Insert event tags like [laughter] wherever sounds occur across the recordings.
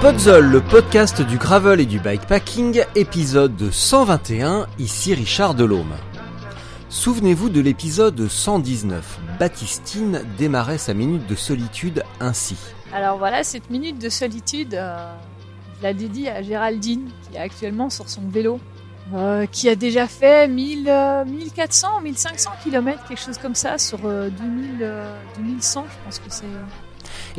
Podzol, le podcast du gravel et du bikepacking, épisode 121, ici Richard Delhomme. Souvenez-vous de l'épisode 119. Baptistine démarrait sa minute de solitude ainsi. Alors voilà, cette minute de solitude, euh, je la dédie à Géraldine, qui est actuellement sur son vélo, euh, qui a déjà fait 1000, euh, 1400, 1500 km, quelque chose comme ça, sur euh, 2000, 2100, je pense que c'est...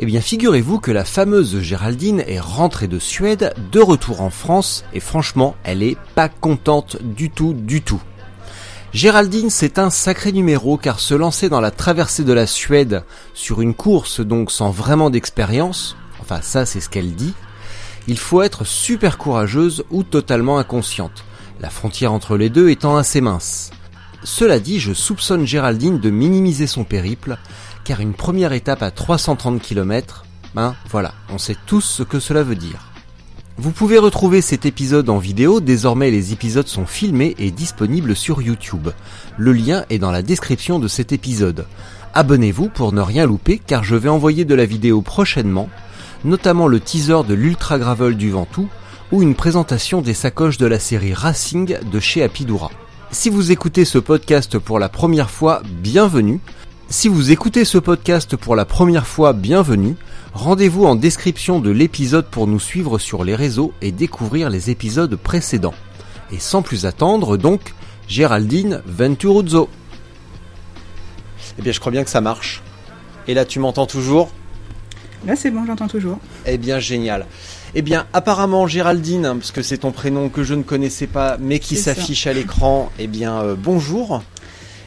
Eh bien, figurez-vous que la fameuse Géraldine est rentrée de Suède, de retour en France, et franchement, elle est pas contente du tout, du tout. Géraldine, c'est un sacré numéro car se lancer dans la traversée de la Suède sur une course donc sans vraiment d'expérience, enfin ça c'est ce qu'elle dit, il faut être super courageuse ou totalement inconsciente, la frontière entre les deux étant assez mince. Cela dit, je soupçonne Géraldine de minimiser son périple, car une première étape à 330 km, ben voilà, on sait tous ce que cela veut dire. Vous pouvez retrouver cet épisode en vidéo, désormais les épisodes sont filmés et disponibles sur YouTube. Le lien est dans la description de cet épisode. Abonnez-vous pour ne rien louper car je vais envoyer de la vidéo prochainement, notamment le teaser de l'Ultra Gravel du Ventoux ou une présentation des sacoches de la série Racing de chez Apidura. Si vous écoutez ce podcast pour la première fois, bienvenue. Si vous écoutez ce podcast pour la première fois, bienvenue. Rendez-vous en description de l'épisode pour nous suivre sur les réseaux et découvrir les épisodes précédents. Et sans plus attendre, donc, Géraldine Venturuzzo. Eh bien, je crois bien que ça marche. Et là, tu m'entends toujours? Là, c'est bon, j'entends toujours. Eh bien, génial. Eh bien, apparemment, Géraldine, hein, parce que c'est ton prénom que je ne connaissais pas, mais qui s'affiche à l'écran, eh bien, euh, bonjour.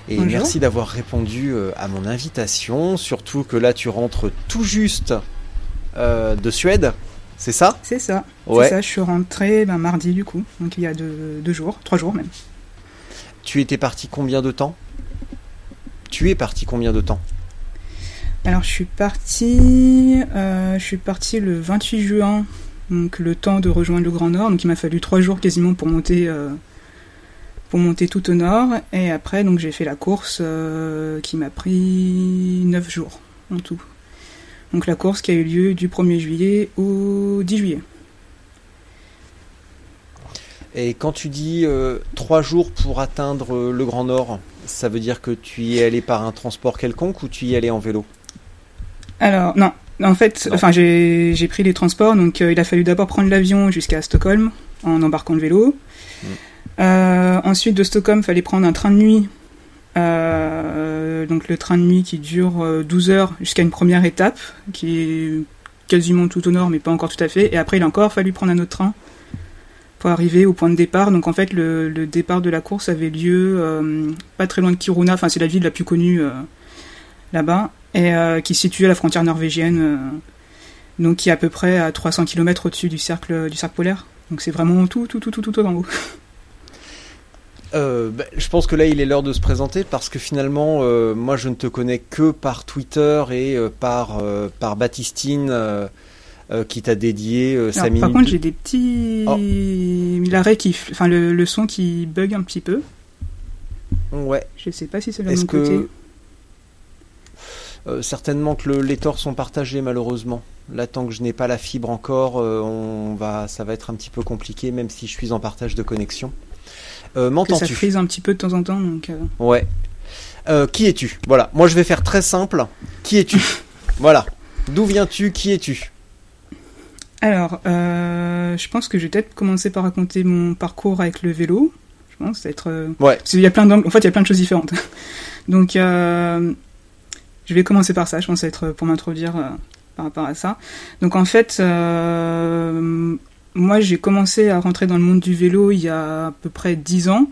Et Bonjour. merci d'avoir répondu euh, à mon invitation, surtout que là, tu rentres tout juste euh, de Suède, c'est ça? C'est ça. Ouais. Ça, je suis rentrée ben, mardi du coup, donc il y a deux, deux jours, trois jours même. Tu étais parti combien de temps? Tu es parti combien de temps? Alors je suis partie, euh, je suis partie le 28 juin, donc le temps de rejoindre le Grand Nord, donc il m'a fallu trois jours quasiment pour monter, euh, pour monter tout au nord, et après donc j'ai fait la course euh, qui m'a pris neuf jours en tout. Donc la course qui a eu lieu du 1er juillet au 10 juillet. Et quand tu dis euh, trois jours pour atteindre euh, le Grand Nord, ça veut dire que tu y es allé par un transport quelconque ou tu y es allé en vélo? Alors, non. En fait, Non. enfin, j'ai j'ai pris les transports, donc euh, il a fallu d'abord prendre l'avion jusqu'à Stockholm en embarquant le vélo. Mm. Euh, ensuite, de Stockholm, fallait prendre un train de nuit. Euh, donc le train de nuit qui dure euh, 12 heures jusqu'à une première étape, qui est quasiment tout au nord, mais pas encore tout à fait. Et après, il a encore fallu prendre un autre train pour arriver au point de départ. Donc en fait, le, le départ de la course avait lieu euh, pas très loin de Kiruna, enfin c'est la ville la plus connue euh, là-bas, et euh, qui est située à la frontière norvégienne, euh, donc qui est à peu près à 300 km au-dessus du cercle du cercle polaire. Donc c'est vraiment tout, tout, tout, tout, tout en haut. [laughs] Euh, bah, je pense que là il est l'heure de se présenter parce que finalement euh, moi je ne te connais que par Twitter et euh, par, par Baptistine qui t'a dédié sa minute. par contre, de- j'ai des petits Oh. l'arrêt qui, enfin le, le son qui bug un petit peu. Ouais. Je sais pas si c'est Est-ce mon côté. que Euh, certainement que le- les torts sont partagés malheureusement. Là tant que je n'ai pas la fibre encore, euh, on va, ça va être un petit peu compliqué même si je suis en partage de connexion. Euh, Que ça M'entends-tu frise un petit peu de temps en temps, donc. euh, Ouais. Euh, qui es-tu? Voilà. Moi, je vais faire très simple. Qui es-tu? [laughs] Voilà. D'où viens-tu? Qui es-tu? Alors, euh, je pense que je vais peut-être commencer par raconter mon parcours avec le vélo. Je pense être. euh, Ouais. Parce qu'il y a plein d'angles. En fait, il y a plein de choses différentes. [laughs] Donc, euh, je vais commencer par ça. Je pense être pour m'introduire par rapport à ça. Donc en fait, moi j'ai commencé à rentrer dans le monde du vélo il y a à peu près 10 ans.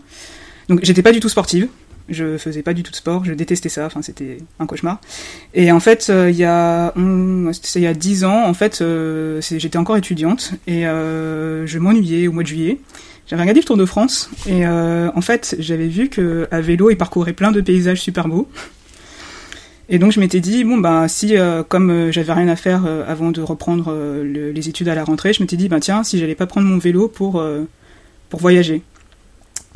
Donc j'étais pas du tout sportive. Je faisais pas du tout de sport, je détestais ça, enfin c'était un cauchemar. Et en fait, euh, il y a il y a 10 ans, en fait, euh, j'étais encore étudiante et euh, je m'ennuyais au mois de juillet. J'avais regardé le Tour de France et en fait, j'avais vu que à vélo, il parcourait plein de paysages super beaux. Et donc je m'étais dit bon bah si comme j'avais rien à faire avant de reprendre les études à la rentrée, je m'étais dit bah tiens si j'allais pas prendre mon vélo pour voyager.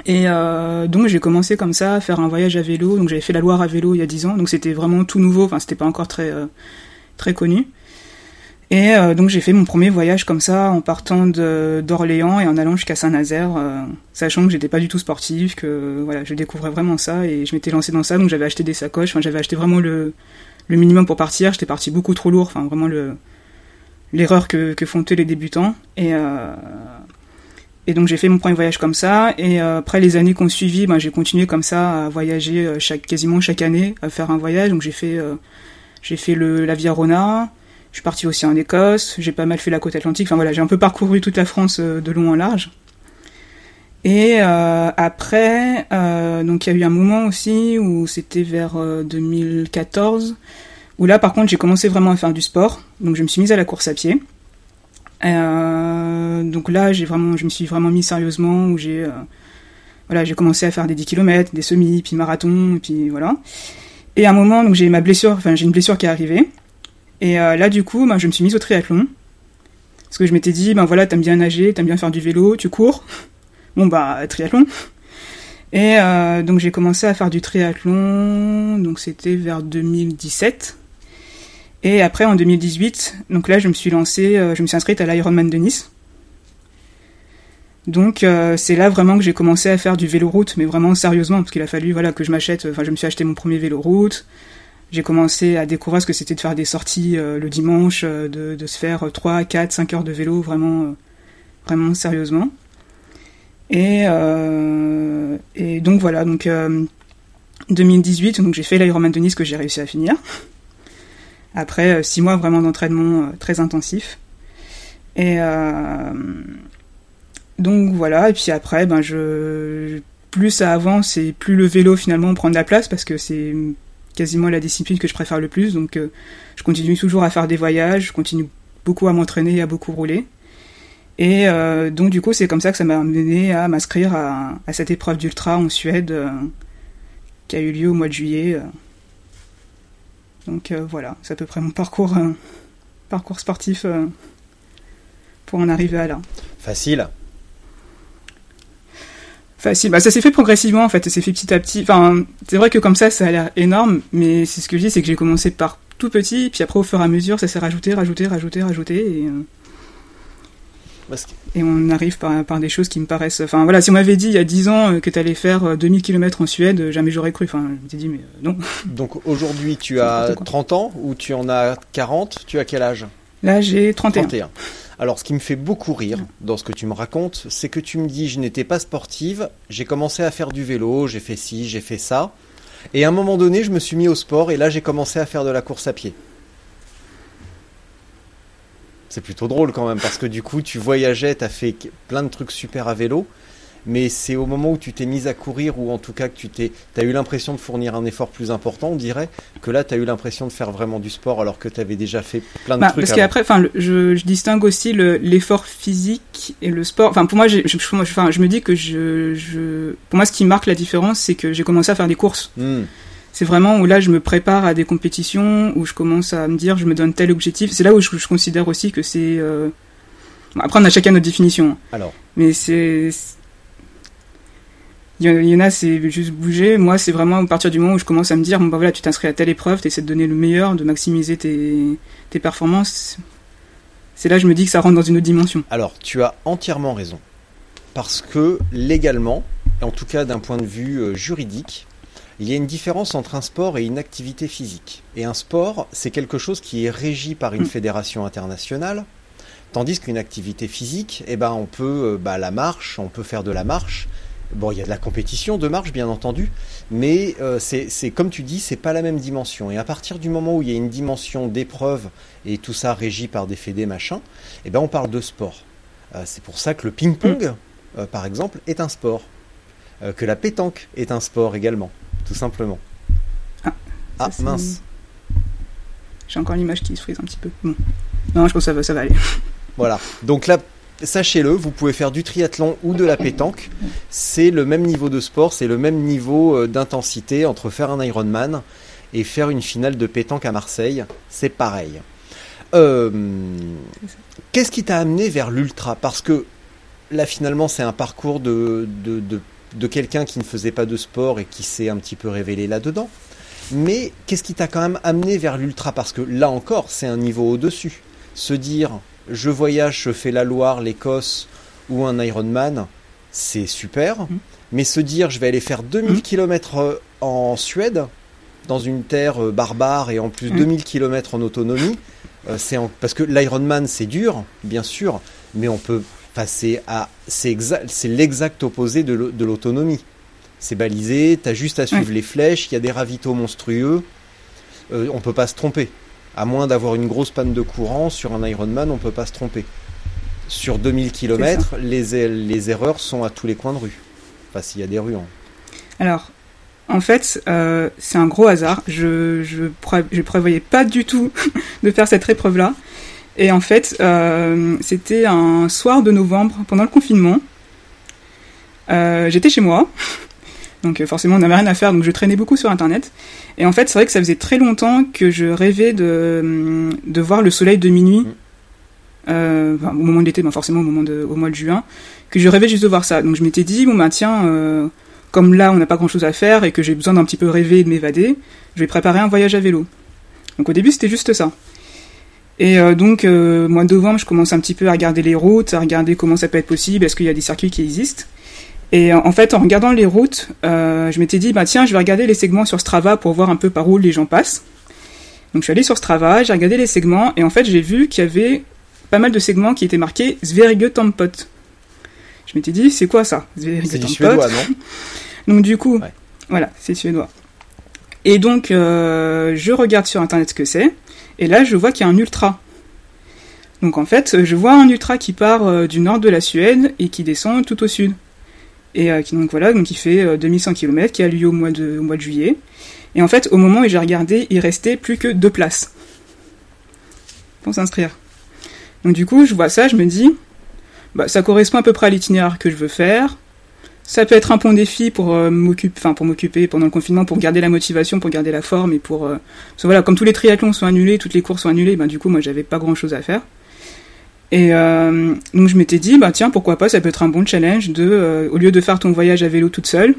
Et euh, donc j'ai commencé comme ça à faire un voyage à vélo. Donc j'avais fait la Loire à vélo il y a 10 ans, donc c'était vraiment tout nouveau. Enfin c'était pas encore euh, très connu. Et euh, donc j'ai fait mon premier voyage comme ça en partant d'Orléans et en allant jusqu'à Saint-Nazaire, sachant que j'étais pas du tout sportive, que voilà je découvrais vraiment ça et je m'étais lancé dans ça. Donc j'avais acheté des sacoches. Enfin j'avais acheté vraiment le le minimum pour partir. J'étais parti beaucoup trop lourd. Enfin vraiment le l'erreur que, que font tous les débutants. Et et donc j'ai fait mon premier voyage comme ça. Et euh, après les années qu'on suivi, ben, j'ai continué comme ça à voyager euh, chaque, quasiment chaque année, à faire un voyage. Donc j'ai fait, euh, j'ai fait le, la Via Rona. Je suis parti aussi en Écosse. J'ai pas mal fait la côte atlantique. Enfin voilà, j'ai un peu parcouru toute la France de long en large. Et après, donc il y a eu un moment aussi où c'était vers 2014, où là par contre j'ai commencé vraiment à faire du sport. Donc je me suis mise à la course à pied. Euh, donc là, j'ai vraiment, je me suis vraiment mis sérieusement où j'ai, euh, voilà, j'ai commencé à faire des 10 km, des semis, puis marathon, puis voilà. Et à un moment, donc j'ai ma blessure, enfin j'ai une blessure qui est arrivée. Et euh, là, du coup, ben, je me suis mise au triathlon. Parce que je m'étais dit, ben voilà, t'aimes bien nager, t'aimes bien faire du vélo, tu cours. [laughs] Bon bah, triathlon. Et donc j'ai commencé à faire du triathlon, donc c'était vers 2017. Et après, en 2018, donc là, je me suis lancée, euh, je me suis inscrite à l'Ironman de Nice. Donc euh, c'est là vraiment que j'ai commencé à faire du vélo route, mais vraiment sérieusement, parce qu'il a fallu voilà que je m'achète. Enfin, je me suis acheté mon premier vélo route. J'ai commencé à découvrir ce que c'était de faire des sorties euh, le dimanche, de, de, se faire 3, 4, 5 heures de vélo vraiment, vraiment sérieusement. Et, donc voilà, donc 2018, donc j'ai fait l'Ironman de Nice que j'ai réussi à finir après euh, six mois vraiment d'entraînement euh, très intensif. Et euh, donc voilà, et puis après, ben je plus ça avance et plus le vélo finalement prend de la place parce que c'est quasiment la discipline que je préfère le plus. Donc je continue toujours à faire des voyages, je continue beaucoup à m'entraîner et à beaucoup rouler. Et donc du coup c'est comme ça que ça m'a amené à m'inscrire à, cette épreuve d'ultra en Suède qui a eu lieu au mois de juillet. Donc euh, voilà, c'est à peu près mon parcours, euh, parcours sportif euh, pour en arriver à là. Facile Facile. Bah, ça s'est fait progressivement en fait, ça s'est fait petit à petit. Enfin, c'est vrai que comme ça, ça a l'air énorme, mais c'est ce que je dis, c'est que j'ai commencé par tout petit, puis après au fur et à mesure, ça s'est rajouté, rajouté, rajouté, rajouté, et, et on arrive par, par, des choses qui me paraissent. Enfin voilà, si on m'avait dit il y a 10 ans que tu allais faire 2000 km en Suède, jamais j'aurais cru. Enfin, je m'étais dit, mais euh, non. [laughs] Donc aujourd'hui, tu as 30 ans ou tu en as 40 Tu as quel âge? Là, j'ai 31. 31. Alors, ce qui me fait beaucoup rire dans ce que tu me racontes, c'est que tu me dis je n'étais pas sportive, j'ai commencé à faire du vélo, j'ai fait ci, j'ai fait ça. Et à un moment donné, je me suis mis au sport et là, j'ai commencé à faire de la course à pied. C'est plutôt drôle quand même parce que du coup tu voyageais, tu fait plein de trucs super à vélo, mais c'est au moment où tu t'es mise à courir ou en tout cas que tu t'es, as eu l'impression de fournir un effort plus important, on dirait que là tu as eu l'impression de faire vraiment du sport alors que tu avais déjà fait plein de bah, trucs. Parce qu'après, enfin, je, je, distingue aussi l'effort physique et le sport. Enfin, pour moi, je, je, je me dis que je, je, pour moi, ce qui marque la différence, c'est que j'ai commencé à faire des courses. Hmm c'est vraiment où là je me prépare à des compétitions, où je commence à me dire je me donne tel objectif. C'est là où je, considère aussi que c'est. Euh... Après on a chacun notre définition. Alors. Mais c'est. Il y en a, c'est juste bouger. Moi, c'est vraiment à partir du moment où je commence à me dire, bon, bah voilà, tu t'inscris à telle épreuve, tu essaies de donner le meilleur, de maximiser tes, tes performances. C'est là que je me dis que ça rentre dans une autre dimension. Alors, tu as entièrement raison. Parce que légalement, en tout cas d'un point de vue euh, juridique, il y a une différence entre un sport et une activité physique. Et un sport, c'est quelque chose qui est régi par une mm. fédération internationale, tandis qu'une activité physique, eh ben, on peut euh, bah, la marche, on peut faire de la marche, Bon, il y a de la compétition de marche, bien entendu, mais euh, c'est comme tu dis, c'est pas la même dimension. Et à partir du moment où il y a une dimension d'épreuve et tout ça régi par des fédés machin, eh ben on parle de sport. Euh, c'est pour ça que le ping-pong, mm. euh, par exemple, est un sport, que la pétanque est un sport également, tout simplement. Ah, ah mince. J'ai encore l'image qui se frise un petit peu. Non, je pense que ça va, ça va aller. [laughs] Voilà. Donc là, sachez-le, vous pouvez faire du triathlon ou de la pétanque. C'est le même niveau de sport, c'est le même niveau euh, d'intensité entre faire un Ironman et faire une finale de pétanque à Marseille. C'est pareil. Euh, qu'est-ce qui t'a amené vers l'ultra? Parce que là, finalement, c'est un parcours de, de, quelqu'un qui ne faisait pas de sport et qui s'est un petit peu révélé là-dedans. Mais qu'est-ce qui t'a quand même amené vers l'ultra? Parce que là encore, c'est un niveau au-dessus. Se dire, je voyage, je fais la Loire, l'Écosse ou un Ironman, c'est super. Mhm. Mais se dire je vais aller faire 2000 km euh, en Suède, dans une terre euh, barbare et en plus 2000 mhm. km en autonomie, euh, c'est parce que l'Ironman c'est dur, bien sûr, mais on peut passer à. C'est l'exact opposé de l'autonomie. C'est balisé, t'as juste à suivre les flèches, il y a des ravitaux monstrueux, on peut pas se tromper. À moins d'avoir une grosse panne de courant, sur un Ironman, on ne peut pas se tromper. Sur 2000 km, les, les erreurs sont à tous les coins de rue. Enfin, s'il y a des rues. Hein. Alors, en fait, euh, c'est un gros hasard. Je je, je prévoyais pas du tout [laughs] de faire cette épreuve-là. Et en fait, euh, c'était un soir de novembre, pendant le confinement. Euh, j'étais chez moi. [laughs] Donc forcément, on n'avait rien à faire, donc je traînais beaucoup sur Internet. Et en fait, c'est vrai que ça faisait très longtemps que je rêvais de, de voir le soleil de minuit. Mm. Euh, au moment de l'été, ben forcément au, moment de, au mois de juin, que je rêvais juste de voir ça. Donc je m'étais dit, bon ben tiens, euh, comme là on n'a pas grand chose à faire et que j'ai besoin d'un petit peu rêver et de m'évader, je vais préparer un voyage à vélo. Donc au début c'était juste ça. Et euh, donc, mois de novembre, je commence un petit peu à regarder les routes, à regarder comment ça peut être possible, est-ce qu'il y a des circuits qui existent? Et en fait, en regardant les routes, euh, je m'étais dit, bah tiens, je vais regarder les segments sur Strava pour voir un peu par où les gens passent. Donc je suis allé sur Strava, j'ai regardé les segments, et en fait, j'ai vu qu'il y avait pas mal de segments qui étaient marqués Sverige Tampot. Je m'étais dit, c'est quoi ça C'est du suédois, non [laughs] Donc du coup, voilà, c'est suédois. Et donc, euh, je regarde sur Internet ce que c'est, et là, je vois qu'il y a un ultra. Donc en fait, je vois un ultra qui part euh, du nord de la Suède et qui descend tout au sud et euh, qui donc voilà donc il fait 2100 euh, km qui a lieu au mois de juillet. Et en fait au moment où j'ai regardé il restait plus que deux places pour s'inscrire. Donc du coup je vois ça je me dis bah ça correspond à peu près à l'itinéraire que je veux faire. Ça peut être un bon défi pour euh, m'occuper pour m'occuper pendant le confinement pour garder la motivation pour garder la forme et pour voilà comme tous les triathlons sont annulés toutes les courses sont annulées ben du coup moi j'avais pas grand chose à faire et euh, donc je m'étais dit, bah tiens, pourquoi pas, ça peut être un bon challenge de, euh, au lieu de faire ton voyage à vélo toute seule,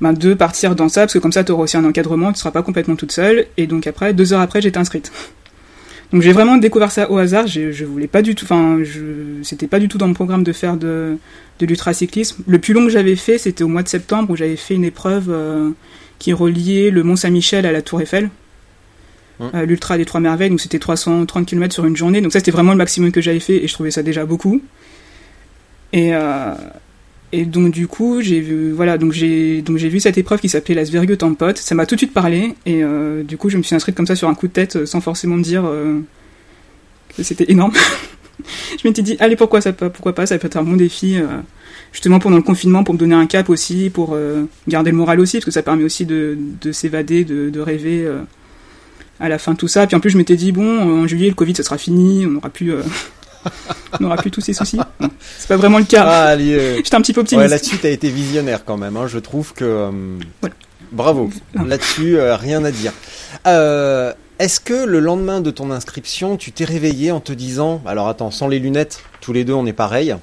bah, de partir dans ça, parce que comme ça, tu auras aussi un encadrement, tu seras pas complètement toute seule. Et donc après, deux heures après, j'étais inscrite. [laughs] Donc j'ai vraiment découvert ça au hasard. Je, je voulais pas du tout, enfin, c'était pas du tout dans mon programme de faire de, de l'ultracyclisme. Le plus long que j'avais fait, c'était au mois de septembre où j'avais fait une épreuve euh, qui reliait le Mont Saint-Michel à la Tour Eiffel. Euh, l'Ultra des Trois Merveilles, donc c'était 330 km sur une journée. Donc ça, c'était vraiment le maximum que j'avais fait et je trouvais ça déjà beaucoup. Et, euh, et donc du coup, j'ai vu, voilà, donc j'ai, vu cette épreuve qui s'appelait la Svergue Tampot. Ça m'a tout de suite parlé et euh, du coup, je me suis inscrite comme ça sur un coup de tête sans forcément me dire que c'était énorme. [laughs] je m'étais dit, allez, pourquoi ça, pourquoi pas, ça peut être un bon défi justement pendant le confinement pour me donner un cap aussi, pour garder le moral aussi, parce que ça permet aussi de, de s'évader, de, de rêver à la fin de tout ça. Puis en plus, je m'étais dit, bon, en juillet, le Covid, ça sera fini, on n'aura plus, euh, [laughs] on plus tous ces soucis. c'est pas vraiment le cas. Ah, euh, [laughs] J'étais un petit peu optimiste. Ouais, là-dessus, t'as été visionnaire quand même. Hein. Je trouve que. Euh, bravo. Là-dessus, rien à dire. Est-ce que le lendemain de ton inscription, tu t'es réveillé en te disant, alors attends, sans les lunettes, tous les deux, on est pareil.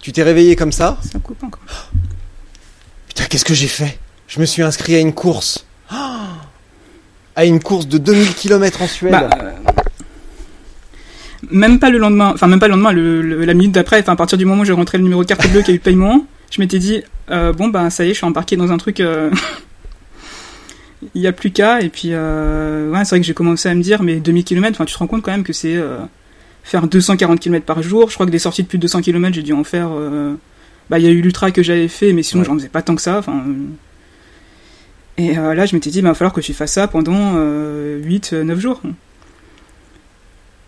Tu t'es réveillé comme ça? Ça coupe encore. [gasps] Putain, qu'est-ce que j'ai fait? Je me suis inscrit à une course à une course de 2000 km en Suède bah, euh, Même pas le lendemain, enfin même pas le lendemain, la minute d'après, enfin à partir du moment où j'ai rentré le numéro de carte bleue qui a eu le paiement, je m'étais dit euh, bon ben ça y est, je suis embarqué dans un truc. Euh, [laughs] il n'y a plus qu'à et puis ouais, c'est vrai que j'ai commencé à me dire mais 2000 km, enfin tu te rends compte quand même que c'est faire 240 km par jour. Je crois que des sorties de plus de 200 km, j'ai dû en faire bah il y a eu l'ultra que j'avais fait, mais sinon Ouais. j'en faisais pas tant que ça. Enfin. Et euh, là je m'étais dit, bah, il va falloir que je fasse ça pendant euh, 8-9 jours.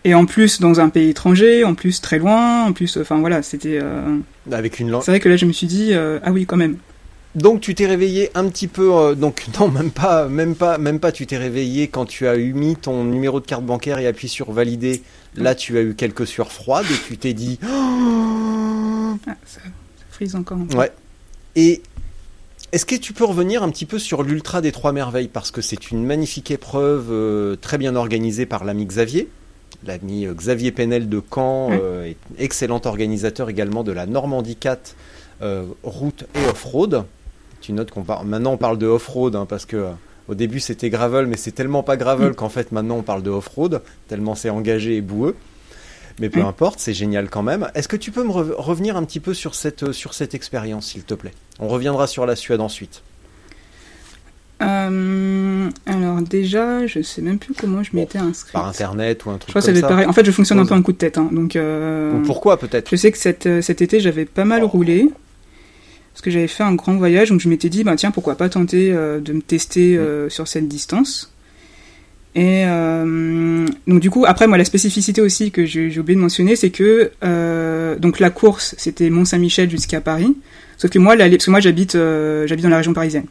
Et en plus dans un pays étranger, en plus très loin, en plus, enfin voilà, c'était. euh, Avec une langue. C'est vrai que là je me suis dit, euh, ah oui quand même. Donc tu t'es réveillé un petit peu, euh, donc [laughs] non même pas, même pas, même pas. Tu t'es réveillé quand tu as eu mis ton numéro de carte bancaire et appuyé sur valider. Là tu as eu quelques sueurs froides et tu t'es dit. [gasps] Ah, ça, ça frise encore. un peu. Ouais. Et est-ce que tu peux revenir un petit peu sur l'Ultra des Trois Merveilles? Parce que c'est une magnifique épreuve euh, très bien organisée par l'ami Xavier. L'ami euh, Xavier Penel de Caen, Ouais. euh, est excellent organisateur également de la Normandie 4 euh, route et off-road. Tu notes qu'on parle, maintenant on parle de off-road hein, parce que au début c'était gravel, mais c'est tellement pas gravel Mm. qu'en fait maintenant on parle de off-road, tellement c'est engagé et boueux. Mais peu Mm. importe, c'est génial quand même. Est-ce que tu peux me re- revenir un petit peu sur cette, euh, sur cette expérience, s'il te plaît? On reviendra sur la Suède ensuite. Euh, alors déjà, je sais même plus comment je m'étais inscrite. Par internet ou un truc Je crois que ça comme pareil. En fait, je fonctionne un peu en coup de tête, hein, donc. euh, Ou pourquoi peut-être? Je sais que cet, cet été, j'avais pas mal roulé. Parce que j'avais fait un grand voyage, donc je m'étais dit, bah tiens, pourquoi pas tenter euh, de me tester euh, sur cette distance. Et euh, donc du coup, après, moi, la spécificité aussi que j'ai oublié de mentionner, c'est que euh, donc la course, c'était Mont-Saint-Michel jusqu'à Paris. Sauf que moi, parce que moi, j'habite, euh, j'habite dans la région parisienne.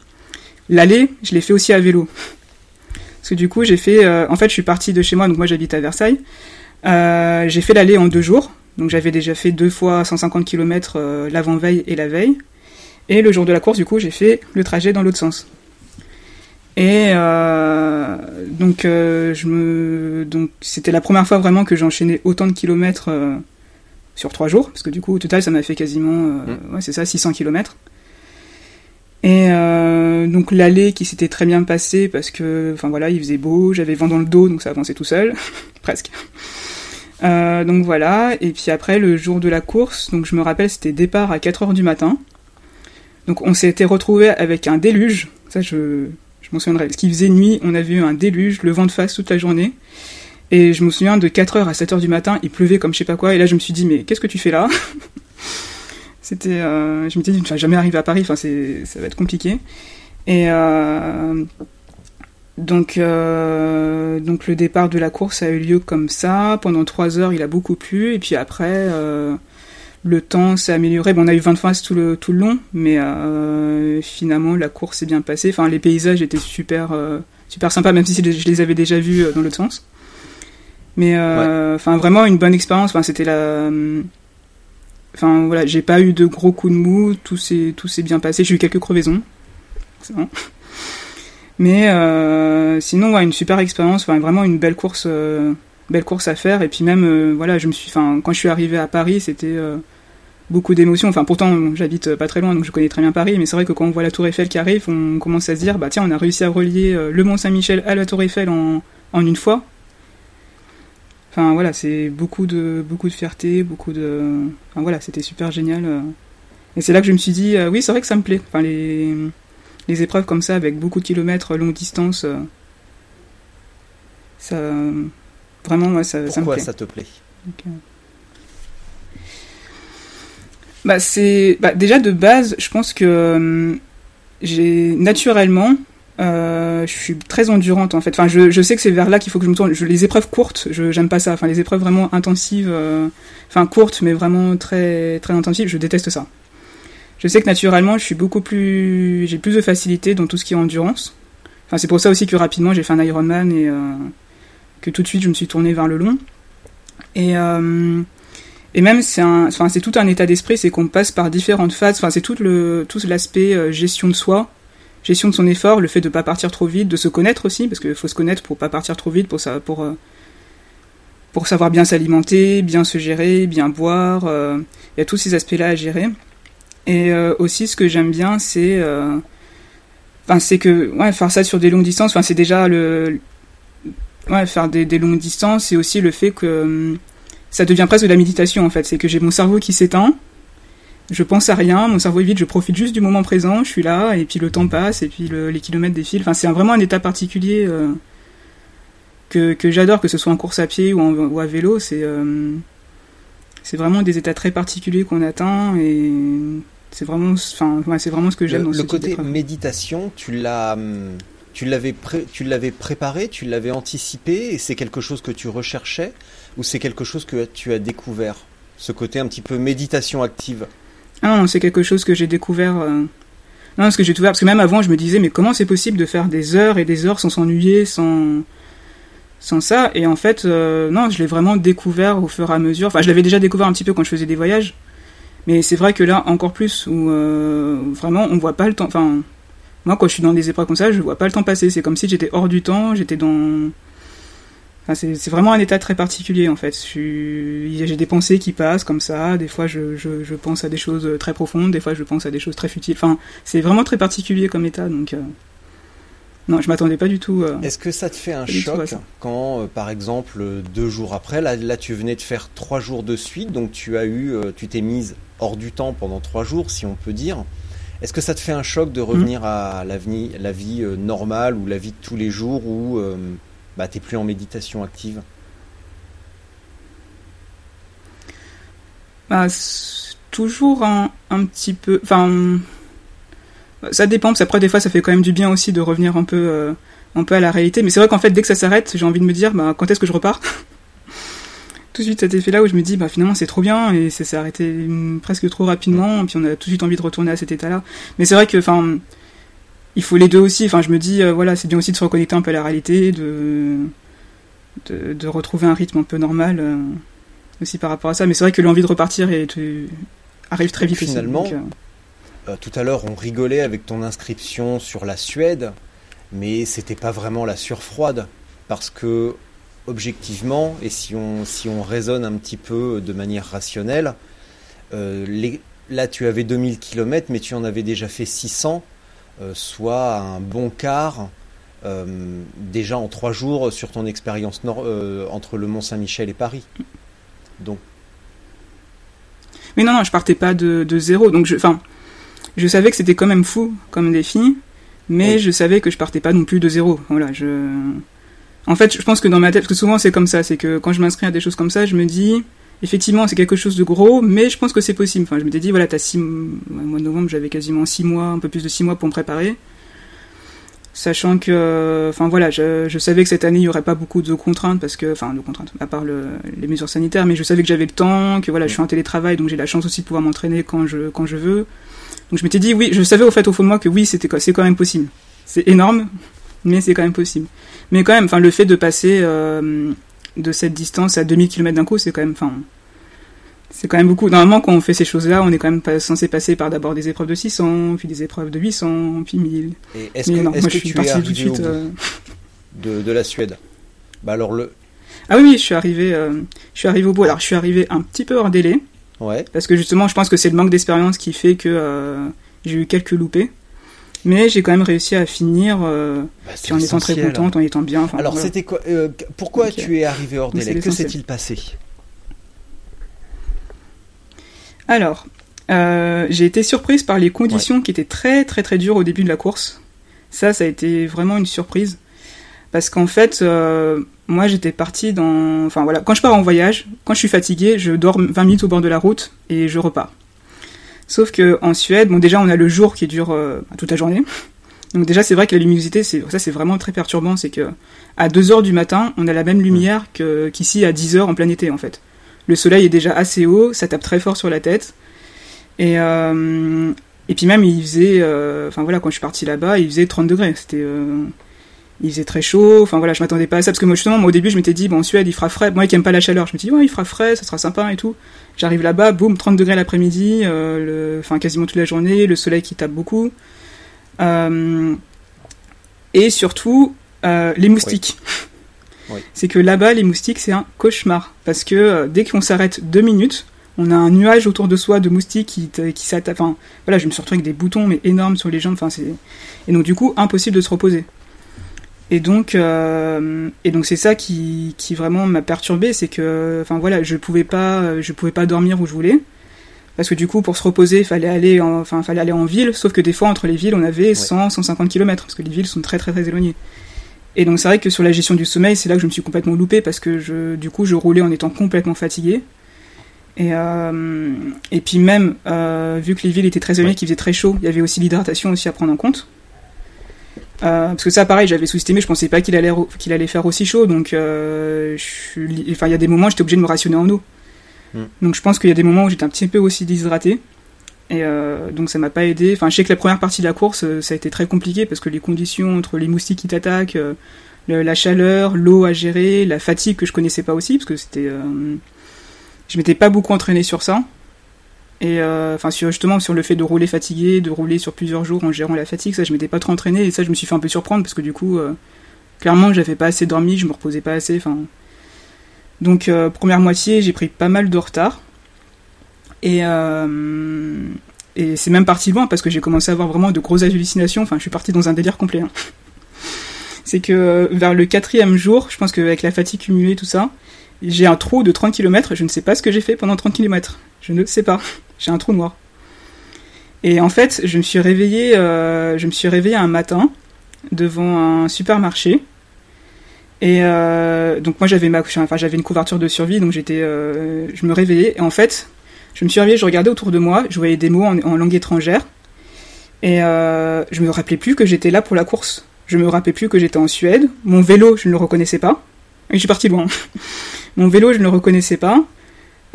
L'aller, je l'ai fait aussi à vélo. Parce que du coup, j'ai fait, en fait, je suis partie de chez moi, donc moi, j'habite à Versailles. J'ai fait l'aller en deux jours. Donc j'avais déjà fait deux fois 150 km euh, l'avant-veille et la veille. Et le jour de la course, du coup, j'ai fait le trajet dans l'autre sens. Et euh, donc, euh, je me, donc c'était la première fois vraiment que j'enchaînais autant de kilomètres euh, sur trois jours, parce que du coup, au total, ça m'a fait quasiment, euh, ouais, c'est ça, 600 kilomètres. Et euh, donc l'aller qui s'était très bien passé parce que, enfin voilà, il faisait beau, j'avais vent dans le dos, donc ça avançait tout seul, [laughs] presque. Euh, donc voilà, et puis après le jour de la course, donc je me rappelle c'était départ à 4h du matin. Donc on s'était retrouvé avec un déluge, ça je, je m'en souviendrai, parce qu'il faisait nuit, on avait eu un déluge, le vent de face toute la journée. Et je me souviens de 4h à 7h du matin, il pleuvait comme je sais pas quoi, et là je me suis dit mais qu'est-ce que tu fais là? [laughs] C'était, euh, je m'étais dit tu vas jamais arriver à Paris, c'est, ça va être compliqué. Et euh, donc, euh, donc le départ de la course a eu lieu comme ça. Pendant trois heures, il a beaucoup plu. Et puis après, le temps s'est amélioré. Bon, on a eu 20 phases tout le, tout le long, mais euh, finalement, la course s'est bien passée. Enfin, les paysages étaient super, euh, super sympas, même si je les- avais déjà vus euh, dans l'autre sens. Mais euh, enfin, vraiment une bonne expérience. Enfin, c'était la. Enfin voilà, j'ai pas eu de gros coups de mou, tout s'est tout s'est bien passé. J'ai eu quelques crevaisons, bon. Mais sinon, ouais, une super expérience, enfin, vraiment une belle course, belle course à faire. Et puis même, euh, voilà, je me suis, enfin, quand je suis arrivé à Paris, c'était euh, beaucoup d'émotions. Enfin, pourtant, j'habite pas très loin, donc je connais très bien Paris. Mais c'est vrai que quand on voit la Tour Eiffel qui arrive, on commence à se dire, bah tiens, on a réussi à relier euh, le Mont Saint-Michel à la Tour Eiffel en, une fois. Enfin voilà, c'est beaucoup de fierté, beaucoup de, enfin voilà, c'était super génial. euh. Et c'est là que je me suis dit, euh, oui, c'est vrai que ça me plaît. Enfin les les épreuves comme ça, avec beaucoup de kilomètres, longue distance, euh, ça, vraiment, moi, ça, ça me Pourquoi plaît. ça te plaît euh, Bah, c'est, bah, déjà de base, je pense que euh, j'ai naturellement, euh, je suis très endurante en fait. Enfin, je, je sais que c'est vers là qu'il faut que je me tourne. Je, les épreuves courtes, je j'aime pas ça. Enfin, les épreuves vraiment intensives, euh, enfin courtes mais vraiment très très intensives, je déteste ça. Je sais que naturellement, je suis beaucoup plus, j'ai plus de facilité dans tout ce qui est endurance. Enfin, c'est pour ça aussi que rapidement j'ai fait un Ironman et que tout de suite je me suis tournée vers le long. Et euh, et même c'est enfin tout un état d'esprit, c'est qu'on passe par différentes phases. Enfin, c'est tout le tout l'aspect euh, gestion de soi, gestion de son effort, le fait de pas partir trop vite, de se connaître aussi, parce qu'il faut se connaître pour pas partir trop vite, pour pour euh, pour savoir bien s'alimenter, bien se gérer, bien boire. Il y a tous ces aspects-là à gérer. Et aussi, ce que j'aime bien, c'est, enfin, c'est que, ouais, faire ça sur des longues distances. C'est déjà le, ouais, faire des, des longues distances, et aussi le fait que hum, ça devient presque de la méditation en fait. C'est que j'ai mon cerveau qui s'éteint, je pense à rien, mon cerveau est vide, je profite juste du moment présent, je suis là, et puis le temps passe, et puis le- les kilomètres défilent. Enfin, c'est vraiment un état particulier euh, que, que j'adore, que ce soit en course à pied ou, en- ou à vélo. C'est euh, c'est vraiment des états très particuliers qu'on atteint, et C'est vraiment, enfin, ouais, c'est vraiment ce que j'aime dans Le, ce le côté méditation, tu l'as, hum, tu l'avais, tu l'avais préparé, tu l'avais anticipé, et c'est quelque chose que tu recherchais, ou c'est quelque chose que tu as découvert, ce côté un petit peu méditation active. Ah non, c'est quelque chose que j'ai découvert. euh, Non, ce que j'ai découvert, parce que même avant, je me disais, mais comment c'est possible de faire des heures et des heures sans s'ennuyer, sans sans ça? Et en fait, euh, non, je l'ai vraiment découvert au fur et à mesure. Enfin, je l'avais déjà découvert un petit peu quand je faisais des voyages, mais c'est vrai que là, encore plus, où euh, vraiment, on voit pas le temps. Enfin, moi, quand je suis dans des épreuves comme ça, je vois pas le temps passer. C'est comme si j'étais hors du temps, j'étais dans. Enfin, c'est vraiment un état très particulier en fait. J'ai des pensées qui passent comme ça. Des fois, je, je, je pense à des choses très profondes. Des fois, je pense à des choses très futiles. Enfin, c'est vraiment très particulier comme état. Donc, euh, non, je m'attendais pas du tout. euh, Est-ce que ça te fait un choc quand, euh, par exemple, euh, deux jours après, là, là, tu venais de faire trois jours de suite, donc tu as eu, euh, tu t'es mise hors du temps pendant trois jours, si on peut dire. Est-ce que ça te fait un choc de revenir à la vie, euh, normale ou la vie de tous les jours où euh, bah, plus en méditation active? Bah, toujours un, petit peu. Ça dépend. Parce qu'après, des fois, ça fait quand même du bien aussi de revenir un peu, euh, un peu à la réalité. Mais c'est vrai qu'en fait, dès que ça s'arrête, j'ai envie de me dire, bah, quand est-ce que je repars? Tout de suite, cet effet-là où je me dis, bah, finalement, c'est trop bien et ça s'est arrêté hum, presque trop rapidement. Et puis, on a tout de suite envie de retourner à cet état-là. Mais c'est vrai que, enfin, il faut les deux aussi. Enfin, je me dis, euh, voilà, c'est bien aussi de se reconnecter un peu à la réalité, de, de, de retrouver un rythme un peu normal. euh, aussi par rapport à ça. Mais c'est vrai que l'envie de repartir tu- arrive très vite aussi, Finalement, donc, euh, Euh, Tout à l'heure, on rigolait avec ton inscription sur la Suède, mais c'était pas vraiment la surfroide, parce que objectivement, et si on, si on raisonne un petit peu de manière rationnelle, euh, les- là tu avais 2000 km, mais tu en avais déjà fait 600, euh, soit un bon quart, euh, déjà en trois jours sur ton expérience entre le Mont Saint-Michel et Paris. Donc, Mais non, non, je partais pas de, de zéro. Donc, je, enfin, je savais que c'était quand même fou comme défi, mais Oui. je savais que je partais pas non plus de zéro. Voilà, je. En fait, je pense que dans ma tête, parce que souvent c'est comme ça, c'est que quand je m'inscris à des choses comme ça, je me dis, effectivement, c'est quelque chose de gros, mais je pense que c'est possible. Enfin, je m'étais dit, voilà, t'as six, mois de novembre, j'avais quasiment six mois, un peu plus de six mois pour me préparer. Sachant que, enfin voilà, je, savais que cette année il y aurait pas beaucoup de contraintes parce que, enfin de contraintes, à part le, les mesures sanitaires, mais je savais que j'avais le temps, que voilà, je suis en télétravail, donc j'ai la chance aussi de pouvoir m'entraîner quand je quand je veux. Donc je m'étais dit oui, je savais au fait au fond de moi que oui, c'était c'est quand même possible. C'est énorme, mais c'est quand même possible. Mais quand même, enfin le fait de passer euh, de cette distance à 2000 km d'un coup, c'est quand même, enfin c'est quand même beaucoup. Normalement, quand on fait ces choses-là, on est quand même pas censé passer par d'abord des épreuves de 600, puis des épreuves de 800, puis 1000. et est-ce que, non, est-ce moi que je suis tu es tout de suite. euh, de, de la Suède? Bah alors le, Ah oui, oui, je suis arrivé, euh, je suis arrivé au bout. Alors, je suis arrivé un petit peu hors délai, ouais. parce que justement, je pense que c'est le manque d'expérience qui fait que j'ai eu quelques loupés. Mais j'ai quand même réussi à finir, euh, Bah, puis en étant très contente, en étant bien. Alors voilà. c'était quoi euh, Pourquoi tu es arrivé hors délai? Que s'est-il passé? Alors, euh, j'ai été surprise par les conditions qui étaient très très très dures au début de la course. Ça, ça a été vraiment une surprise. Parce qu'en fait, euh, moi j'étais partie dans... Enfin voilà, quand je pars en voyage, quand je suis fatiguée, je dors 20 minutes au bord de la route et je repars. Sauf que en Suède, bon déjà on a le jour qui dure euh, toute la journée. Donc déjà c'est vrai que la luminosité, c'est ça c'est vraiment très perturbant, c'est que à 2h du matin, on a la même lumière qu'ici à 10h en plein été en fait. Le soleil est déjà assez haut, ça tape très fort sur la tête. Et, euh, et puis même, il faisait... euh, Enfin voilà, quand je suis parti là-bas, il faisait 30 degrés. C'était... il faisait très chaud. Enfin voilà, je m'attendais pas à ça. Parce que moi, justement, moi, au début, je m'étais dit, bon, en Suède, il fera frais. Moi qui aime pas la chaleur, je me dis, ouais, il fera frais, ça sera sympa et tout. J'arrive là-bas, boum, 30 degrés l'après-midi, euh, le- enfin quasiment toute la journée, le soleil qui tape beaucoup. Euh, et surtout, euh, les moustiques. Oui. C'est que là-bas, les moustiques, c'est un cauchemar. Parce que dès qu'on s'arrête deux minutes, on a un nuage autour de soi de moustiques qui, qui s'attaquent. Enfin, voilà, je me suis retrouvé avec des boutons, mais énormes sur les jambes. Enfin, c'est... Et donc, du coup, impossible de se reposer. Et donc, euh, et donc c'est ça qui, qui vraiment m'a perturbé, c'est que, enfin voilà, je pouvais pas, je pouvais pas dormir où je voulais, parce que du coup, pour se reposer, il fallait aller, en, enfin, fallait aller en ville. Sauf que des fois, entre les villes, on avait 100, 150 km, parce que les villes sont très, très, très éloignées. Et donc, c'est vrai que sur la gestion du sommeil, c'est là que je me suis complètement loupé, parce que je, du coup, je roulais en étant complètement fatigué. Et, euh, et puis même, euh, vu que les villes étaient très éloignées, qu'il faisait très chaud, il y avait aussi l'hydratation aussi à prendre en compte. Euh, parce que ça, pareil, j'avais sous-estimé, je pensais pas qu'il allait, qu'il allait faire aussi chaud, donc euh, je enfin, il y a des moments, j'étais obligé de me rationner en eau. Mm. Donc je pense qu'il y a des moments où j'étais un petit peu aussi déshydraté. Et euh, donc ça m'a pas aidé. Enfin, je sais que la première partie de la course, euh, ça a été très compliqué parce que les conditions entre les moustiques qui t'attaquent, euh, la chaleur, l'eau à gérer, la fatigue que je connaissais pas aussi parce que c'était, euh, je m'étais pas beaucoup entraîné sur ça. Et euh, enfin sur justement sur le fait de rouler fatigué, de rouler sur plusieurs jours en gérant la fatigue, ça je m'étais pas trop entraîné et ça je me suis fait un peu surprendre parce que du coup, euh, clairement j'avais pas assez dormi, je me reposais pas assez. Enfin, donc euh, première moitié j'ai pris pas mal de retard. Et, et c'est même parti loin parce que j'ai commencé à avoir vraiment de grosses hallucinations. Enfin, je suis parti dans un délire complet. hein. [laughs] C'est que vers le quatrième jour, je pense qu'avec la fatigue cumulée, tout ça, j'ai un trou de 30 km. Je ne sais pas ce que j'ai fait pendant 30 km. Je ne sais pas. J'ai un trou noir. Et en fait, je me suis réveillé, euh, je me suis réveillé un matin devant un supermarché. Et euh, donc moi j'avais ma, enfin j'avais une couverture de survie, donc j'étais, euh, je me réveillais. Et en fait, je me suis réveillé, je regardais autour de moi, je voyais des mots en, langue étrangère. Et je me rappelais plus que j'étais là pour la course. Je me rappelais plus que j'étais en Suède. Mon vélo, je ne le reconnaissais pas. Et je suis parti loin. [laughs] Mon vélo, je ne le reconnaissais pas.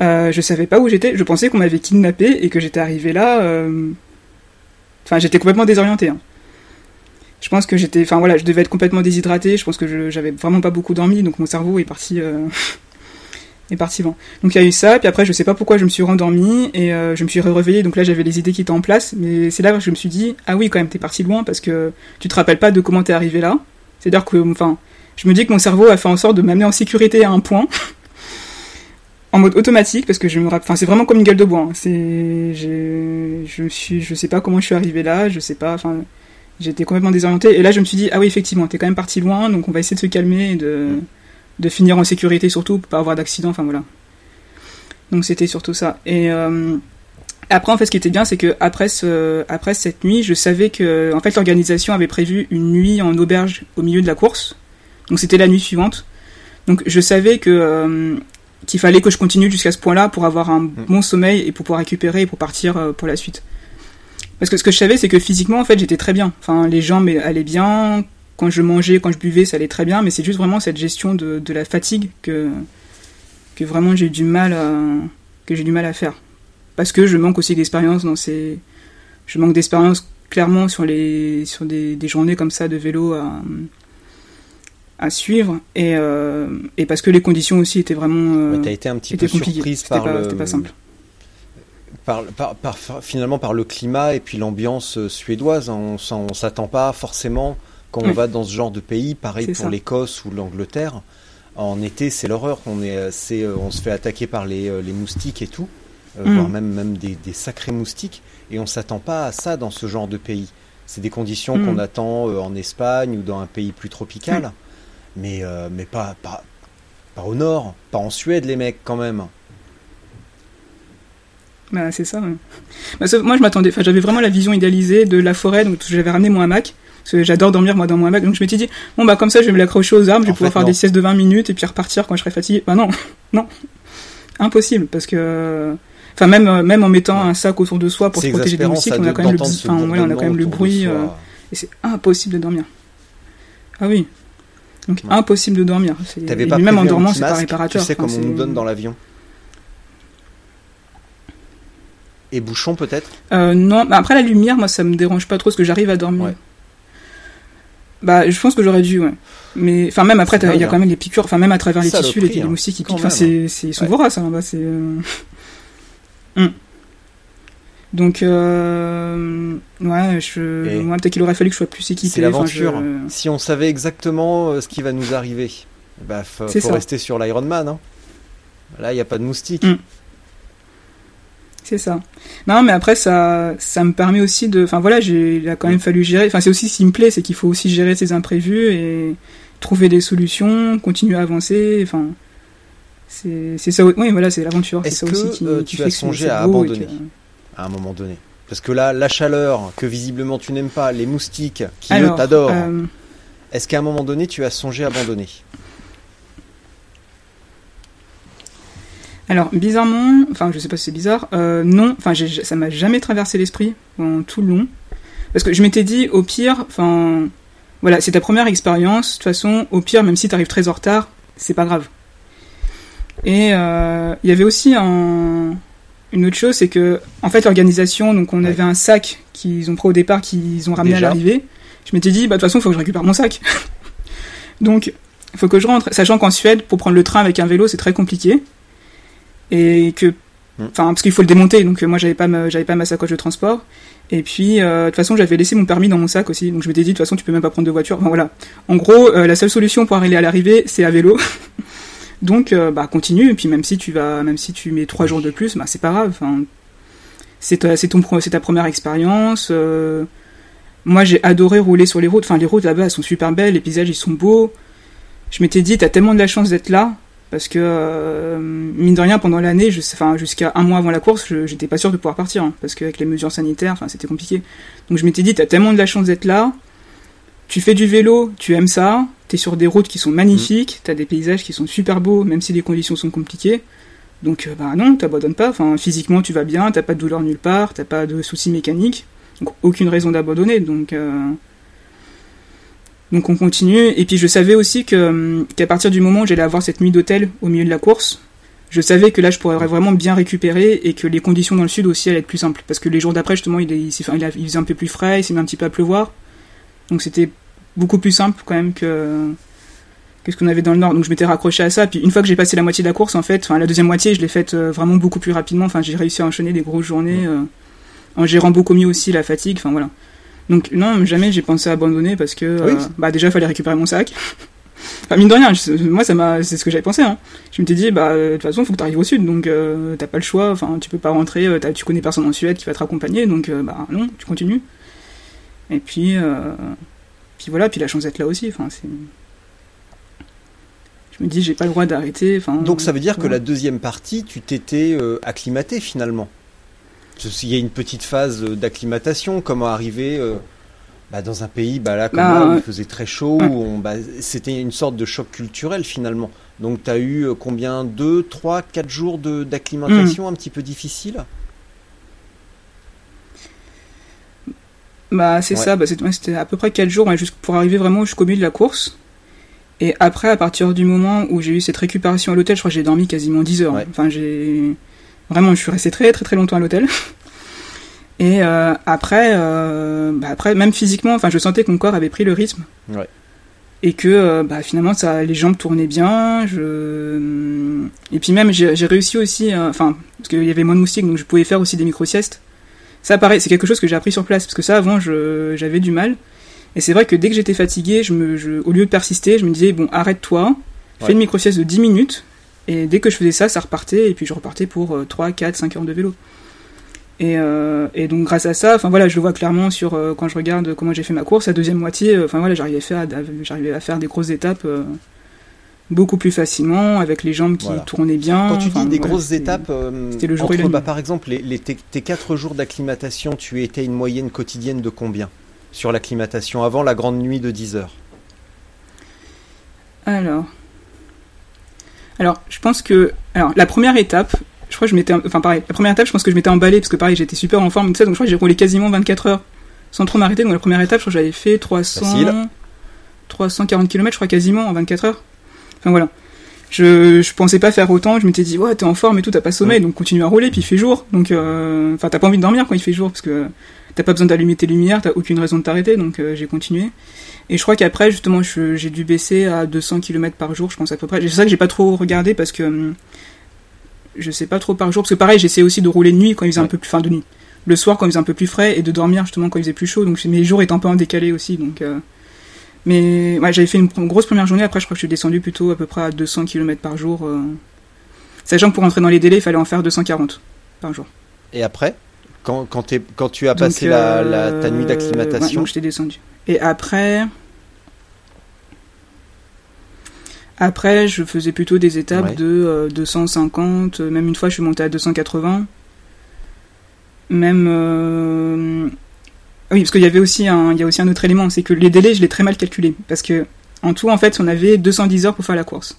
Euh, je savais pas où j'étais. Je pensais qu'on m'avait kidnappé et que j'étais arrivé là. euh, Enfin, j'étais complètement désorienté. hein. Je pense que j'étais, enfin voilà, je devais être complètement déshydraté. Je pense que j'avais vraiment pas beaucoup dormi, donc mon cerveau est parti, euh, [laughs] est parti loin. Donc il y a eu ça, puis après je sais pas pourquoi je me suis rendormi et euh, je me suis réveillé. Donc là j'avais les idées qui étaient en place, mais c'est là que je me suis dit ah oui quand même t'es parti loin parce que tu te rappelles pas de comment t'es arrivé là. C'est-à-dire que, enfin, je me dis que mon cerveau a fait en sorte de m'amener en sécurité à un point. [laughs] En mode automatique, parce que je me rappelle, enfin, c'est vraiment comme une gueule de bois. hein. C'est, je me suis, je sais pas comment je suis arrivé là, je sais pas, enfin, j'étais complètement désorienté. Et là, je me suis dit, ah oui, effectivement, t'es quand même parti loin, donc on va essayer de se calmer et de, de finir en sécurité surtout pour pas avoir d'accident, enfin voilà. Donc c'était surtout ça. Et euh, après, en fait, ce qui était bien, c'est que après ce, après cette nuit, je savais que, en fait, l'organisation avait prévu une nuit en auberge au milieu de la course. Donc c'était la nuit suivante. Donc je savais que euh, qu'il fallait que je continue jusqu'à ce point-là pour avoir un bon sommeil et pour pouvoir récupérer et pour partir euh, pour la suite. Parce que ce que je savais, c'est que physiquement, en fait, j'étais très bien. Enfin, les jambes allaient bien. Quand je mangeais, quand je buvais, ça allait très bien. Mais c'est juste vraiment cette gestion de, de la fatigue que que vraiment j'ai du mal à que j'ai du mal à faire. Parce que je manque aussi d'expérience dans ces. Je manque d'expérience clairement sur les sur des, des journées comme ça de vélo à à suivre et, euh, et parce que les conditions aussi étaient vraiment euh, Ouais, T'as été un petit peu surprise par pas, le, c'était pas simple. par, par- par- finalement par le climat et puis l'ambiance euh, suédoise. On s'en- on s'attend pas forcément quand on Oui. va dans ce genre de pays. Pareil pour l'Écosse ou l'Angleterre. En été, c'est l'horreur. On est, on se fait attaquer par les, les moustiques et tout, Mm. voire même même des, des sacrés moustiques. Et on s'attend pas à ça dans ce genre de pays. C'est des conditions Mm. qu'on attend en Espagne ou dans un pays plus tropical, mais euh, mais pas pas pas au nord, pas en Suède, les mecs quand même. Bah, c'est ça. ouais. Bah, sauf- moi, je m'attendais. Enfin, j'avais vraiment la vision idéalisée de la forêt, donc j'avais ramené mon hamac. Parce que j'adore dormir moi dans mon hamac, donc je m'étais dit bon bah comme ça je vais me l'accrocher aux arbres, je vais En pouvoir fait, faire non. des siestes de 20 minutes et puis repartir quand je serai fatigué. Bah non, [laughs] non, impossible parce que enfin même euh, même en mettant un sac autour de soi pour se protéger des moustiques, on a quand même le, d'entendre ce enfin, voilà, on a quand même le bourdonnement bruit euh, et c'est impossible de dormir. Ah oui, donc Ouais. impossible de dormir. T'avais pas même en dormant c'est pas réparateur. Tu sais Enfin, comme on nous donne dans l'avion. Et bouchon peut-être? Euh, non, bah après la lumière, moi ça me dérange pas trop parce que j'arrive à dormir. Ouais. Bah, je pense que j'aurais dû, ouais. Mais, enfin, même après, il y a quand même les piqûres, enfin, même à travers les tissus, les, les hein. moustiques qui piquent, enfin, même. c'est, c'est, ils sont Ouais. voraces, hein, bah, c'est, euh... Donc, euh... ouais, je, moi, peut-être qu'il aurait fallu que je sois plus équipé. C'est l'aventure. enfin, je- Si on savait exactement euh, ce qui va nous arriver, bah faut, rester sur l'Ironman. Hein. Là, il n'y a pas de moustiques. Mm. C'est ça. Non, mais après, ça, ça me permet aussi de, enfin, voilà, j'ai, il a quand même fallu gérer, enfin, c'est aussi ce qui me plaît, c'est qu'il faut aussi gérer ses imprévus et trouver des solutions, continuer à avancer, enfin, c'est, c'est ça, oui, voilà, c'est l'aventure. C'est Est-ce ça aussi que, qui, euh, qui tu fait as que songé à abandonner que- à un moment donné. Parce que là, la chaleur que visiblement tu n'aimes pas, les moustiques qui eux t'adorent, euh, est-ce qu'à un moment donné tu as songé à abandonner? Alors bizarrement, enfin je sais pas si c'est bizarre, euh, non, enfin ça m'a jamais traversé l'esprit pendant tout le long, parce que je m'étais dit au pire, enfin voilà, c'est ta première expérience, de toute façon au pire même si t'arrives très en retard, c'est pas grave. Et euh, il y avait aussi un, une autre chose, c'est que en fait l'organisation, donc on avait un sac qu'ils ont pris au départ, qu'ils ont ramené à l'arrivée. Je m'étais dit bah de toute façon il faut que je récupère mon sac. [laughs] donc il faut que je rentre, sachant qu'en Suède pour prendre le train avec un vélo c'est très compliqué. Et que hmm. enfin parce qu'il faut le démonter donc euh, moi j'avais pas ma, j'avais pas ma sacoche de transport. Et puis euh, de toute façon j'avais laissé mon permis dans mon sac aussi. Donc je m'étais dit de toute façon tu peux même pas prendre de voiture. Enfin voilà. En gros euh, la seule solution pour arriver à l'arrivée c'est à vélo [laughs] donc bah continue et puis même si tu vas même si tu mets trois jours de plus bah c'est pas grave c'est ta, première expérience moi j'ai adoré rouler sur les routes enfin les routes là-bas elles sont super belles les paysages ils sont beaux. Je m'étais dit t'as tellement de la chance d'être là parce que euh, mine de rien pendant l'année jusqu'à un mois avant la course j'étais pas sûr de pouvoir partir hein, parce qu'avec les mesures sanitaires enfin c'était compliqué. Donc je m'étais dit t'as tellement de la chance d'être là tu fais du vélo tu aimes ça t'es sur des routes qui sont magnifiques t'as des paysages qui sont super beaux même si les conditions sont compliquées donc euh, bah non t'abandonnes pas enfin physiquement tu vas bien t'as pas de douleur nulle part t'as pas de soucis mécaniques donc aucune raison d'abandonner donc euh, donc on continue. Et puis je savais aussi que hum, qu'à partir du moment où j'allais avoir cette nuit d'hôtel au milieu de la course, je savais que là je pourrais vraiment bien récupérer et que les conditions dans le sud aussi allaient être plus simples. Parce que les jours d'après justement il, il, faisait un peu plus frais, il s'est mis un petit peu à pleuvoir. Donc c'était beaucoup plus simple quand même que, que ce qu'on avait dans le nord. Donc je m'étais raccroché à ça. Puis une fois que j'ai passé la moitié de la course en fait, enfin la deuxième moitié je l'ai faite euh, vraiment beaucoup plus rapidement. Enfin j'ai réussi à enchaîner des grosses journées euh, en gérant beaucoup mieux aussi la fatigue. Enfin voilà. Donc non, jamais j'ai pensé à abandonner parce que euh, bah déjà il fallait récupérer mon sac. [laughs] enfin mine de rien, moi ça m'a c'est ce que j'avais pensé hein. Je m'étais dit bah de toute façon, faut que tu arrives au sud donc euh, t'as pas le choix, enfin tu peux pas rentrer, euh, tu connais personne en Suède qui va te raccompagner donc bah non, tu continues. Et puis puis voilà, puis la chance d'être là aussi, enfin c'est je me dis j'ai pas le droit d'arrêter, enfin Donc ça veut dire que la deuxième partie, tu t'étais acclimaté finalement. Il y a une petite phase d'acclimatation, comment arriver euh, bah, dans un pays bah, là, comme bah, où il faisait très chaud, où bah, c'était une sorte de choc culturel finalement. Donc tu as eu euh, combien? 2, 3, 4 jours d'acclimatation hmm. un petit peu difficile? Bah c'est ça, c'était à peu près 4 jours pour arriver vraiment jusqu'au milieu de la course. Et après, à partir du moment où j'ai eu cette récupération à l'hôtel, je crois que j'ai dormi quasiment 10 heures. Enfin, j'ai Vraiment, je suis resté très très très longtemps à l'hôtel. [laughs] Et euh, après, euh, bah après, même physiquement, enfin, je sentais que mon corps avait pris le rythme. Ouais. Et que euh, bah, finalement, ça, les jambes tournaient bien. Je... Et puis même, j'ai réussi aussi, enfin, parce qu'il y avait moins de moustiques, donc je pouvais faire aussi des micro-siestes. Ça, pareil, c'est quelque chose que j'ai appris sur place, parce que ça, avant, j'avais du mal. Et c'est vrai que dès que j'étais fatigué, je me, je, au lieu de persister, je me disais, bon, arrête-toi, fais une micro-sieste de 10 minutes, et dès que je faisais ça, ça repartait, et puis je repartais pour 3, 4, 5 heures de vélo. Et, euh, et donc grâce à ça, enfin voilà, je le vois clairement sur euh, quand je regarde comment j'ai fait ma course, la deuxième moitié, euh, enfin voilà, j'arrivais à à faire des grosses étapes beaucoup plus facilement avec les jambes qui tournaient bien. Quand tu dis des grosses étapes, c'était le jour entre, bah, par exemple, les, tes, 4 jours d'acclimatation, tu étais une moyenne quotidienne de combien sur l'acclimatation avant la grande nuit de 10 heures? Alors, alors, je pense que. Alors, la première étape, je crois que je m'étais. Enfin, pareil, la première étape, je pense que je m'étais emballé, parce que pareil, j'étais super en forme, tout ça, donc je crois que j'ai roulé quasiment 24 heures sans trop m'arrêter. Donc, la première étape, je crois que j'avais fait 300. 340 km, je crois, quasiment en 24 heures. Enfin, voilà. Je, je pensais pas faire autant, je m'étais dit, ouais, t'es en forme et tout, t'as pas sommeil, donc continue à rouler, puis il fait jour. Donc, euh, enfin, t'as pas envie de dormir quand il fait jour, parce que t'as pas besoin d'allumer tes lumières, t'as aucune raison de t'arrêter, donc euh, j'ai continué. Et je crois qu'après, justement, j'ai dû baisser à 200 km par jour, je pense à peu près. C'est ça que j'ai pas trop regardé parce que hum, je sais pas trop par jour, parce que pareil, j'essayais aussi de rouler de nuit quand il faisait un peu plus, fin de nuit. Le soir quand il faisait un peu plus frais et de dormir justement quand il faisait plus chaud. Donc mes jours étaient un peu en décalé aussi, donc. Euh, mais ouais, j'avais fait une, grosse première journée. Après, je crois que je suis descendu plutôt à peu près à 200 km par jour. Euh... Sachant que pour rentrer dans les délais, il fallait en faire 240 par jour. Et après? Quand, quand, quand, tu as passé la, ta nuit euh, d'acclimatation? ouais, je t'ai descendu. Et après. Après, je faisais plutôt des étapes de 250, euh, même une fois je suis monté à 280. Même. Oui, parce qu'il y avait aussi un, il y a aussi un autre élément, c'est que les délais, je l'ai très mal calculé. Parce que, en tout, en fait, on avait 210 heures pour faire la course.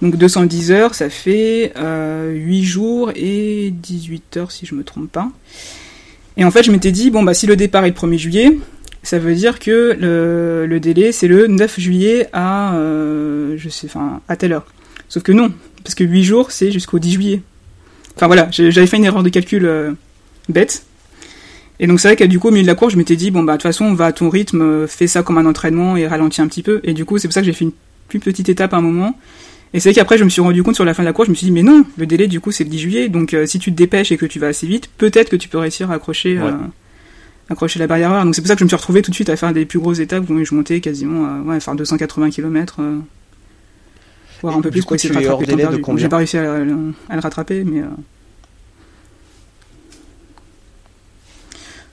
Donc 210 heures, ça fait euh, 8 jours et 18 heures si je me trompe pas. Et en fait, je m'étais dit, bon, bah si le départ est le 1er juillet, ça veut dire que le, le délai, c'est le 9 juillet à, euh, je sais, enfin, à telle heure. Sauf que non, parce que 8 jours, c'est jusqu'au 10 juillet. Enfin voilà, j'avais fait une erreur de calcul euh, bête. Et donc c'est vrai que du coup, au milieu de la course, je m'étais dit, bon, bah de toute façon, va à ton rythme, euh, fais ça comme un entraînement et ralentis un petit peu. Et du coup, c'est pour ça que j'ai fait une plus petite étape à un moment. Et c'est vrai qu'après, je me suis rendu compte sur la fin de la course, je me suis dit, mais non, le délai, du coup, c'est le 10 juillet. Donc, euh, si tu te dépêches et que tu vas assez vite, peut-être que tu peux réussir à accrocher, Ouais. euh, accrocher la barrière horaire. Donc, c'est pour ça que je me suis retrouvé tout de suite à faire des plus grosses étapes où je montais quasiment à, ouais, faire 280 km, euh, voire Et un peu plus pour essayer de rattraper le temps perdu. J'ai pas réussi à, à le rattraper, mais,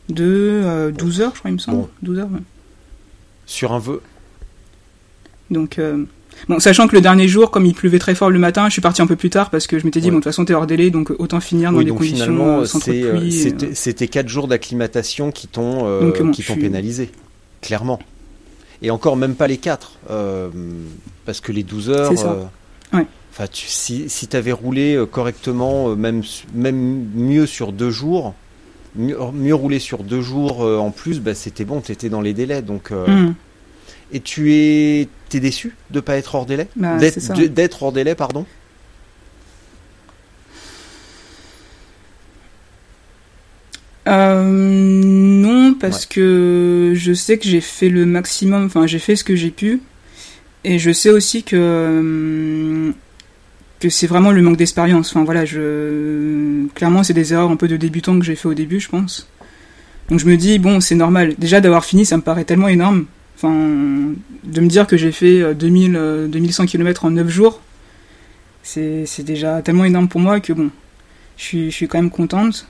de euh, 12 heures, je crois, il me semble. Bon. 12 heures, ouais. Sur un vœu. Donc, euh, bon, sachant que le dernier jour, comme il pleuvait très fort le matin, je suis parti un peu plus tard parce que je m'étais dit, Ouais. bon, de toute façon, t'es hors délai, donc autant finir dans Oui, des donc conditions finalement, euh, sans trop de euh, pluie. c'était euh, c'était quatre jours d'acclimatation qui t'ont euh, Donc, bon, qui je t'ont suis- pénalisé, clairement. Et encore même pas les quatre, euh, parce que les 12 heures. Ça. euh, Ouais. Enfin, tu, si si t'avais roulé euh, correctement, euh, même même mieux sur deux jours, mieux, mieux roulé sur deux jours euh, en plus, bah, c'était bon, t'étais dans les délais. Donc, euh, hum, et tu es t'es déçu de pas être hors délai, Bah, d'être hors délai, pardon? Euh, non, parce que je sais que j'ai fait le maximum, enfin, j'ai fait ce que j'ai pu. Et je sais aussi que, euh, que c'est vraiment le manque d'expérience. Enfin, voilà, je, clairement, c'est des erreurs un peu de débutant que j'ai fait au début, je pense. Donc je me dis, bon, c'est normal. Déjà, d'avoir fini, ça me paraît tellement énorme. Enfin, de me dire que j'ai fait euh, 2000, euh, 2100 km en 9 jours, c'est c'est déjà tellement énorme pour moi que bon, je suis, je suis quand même contente.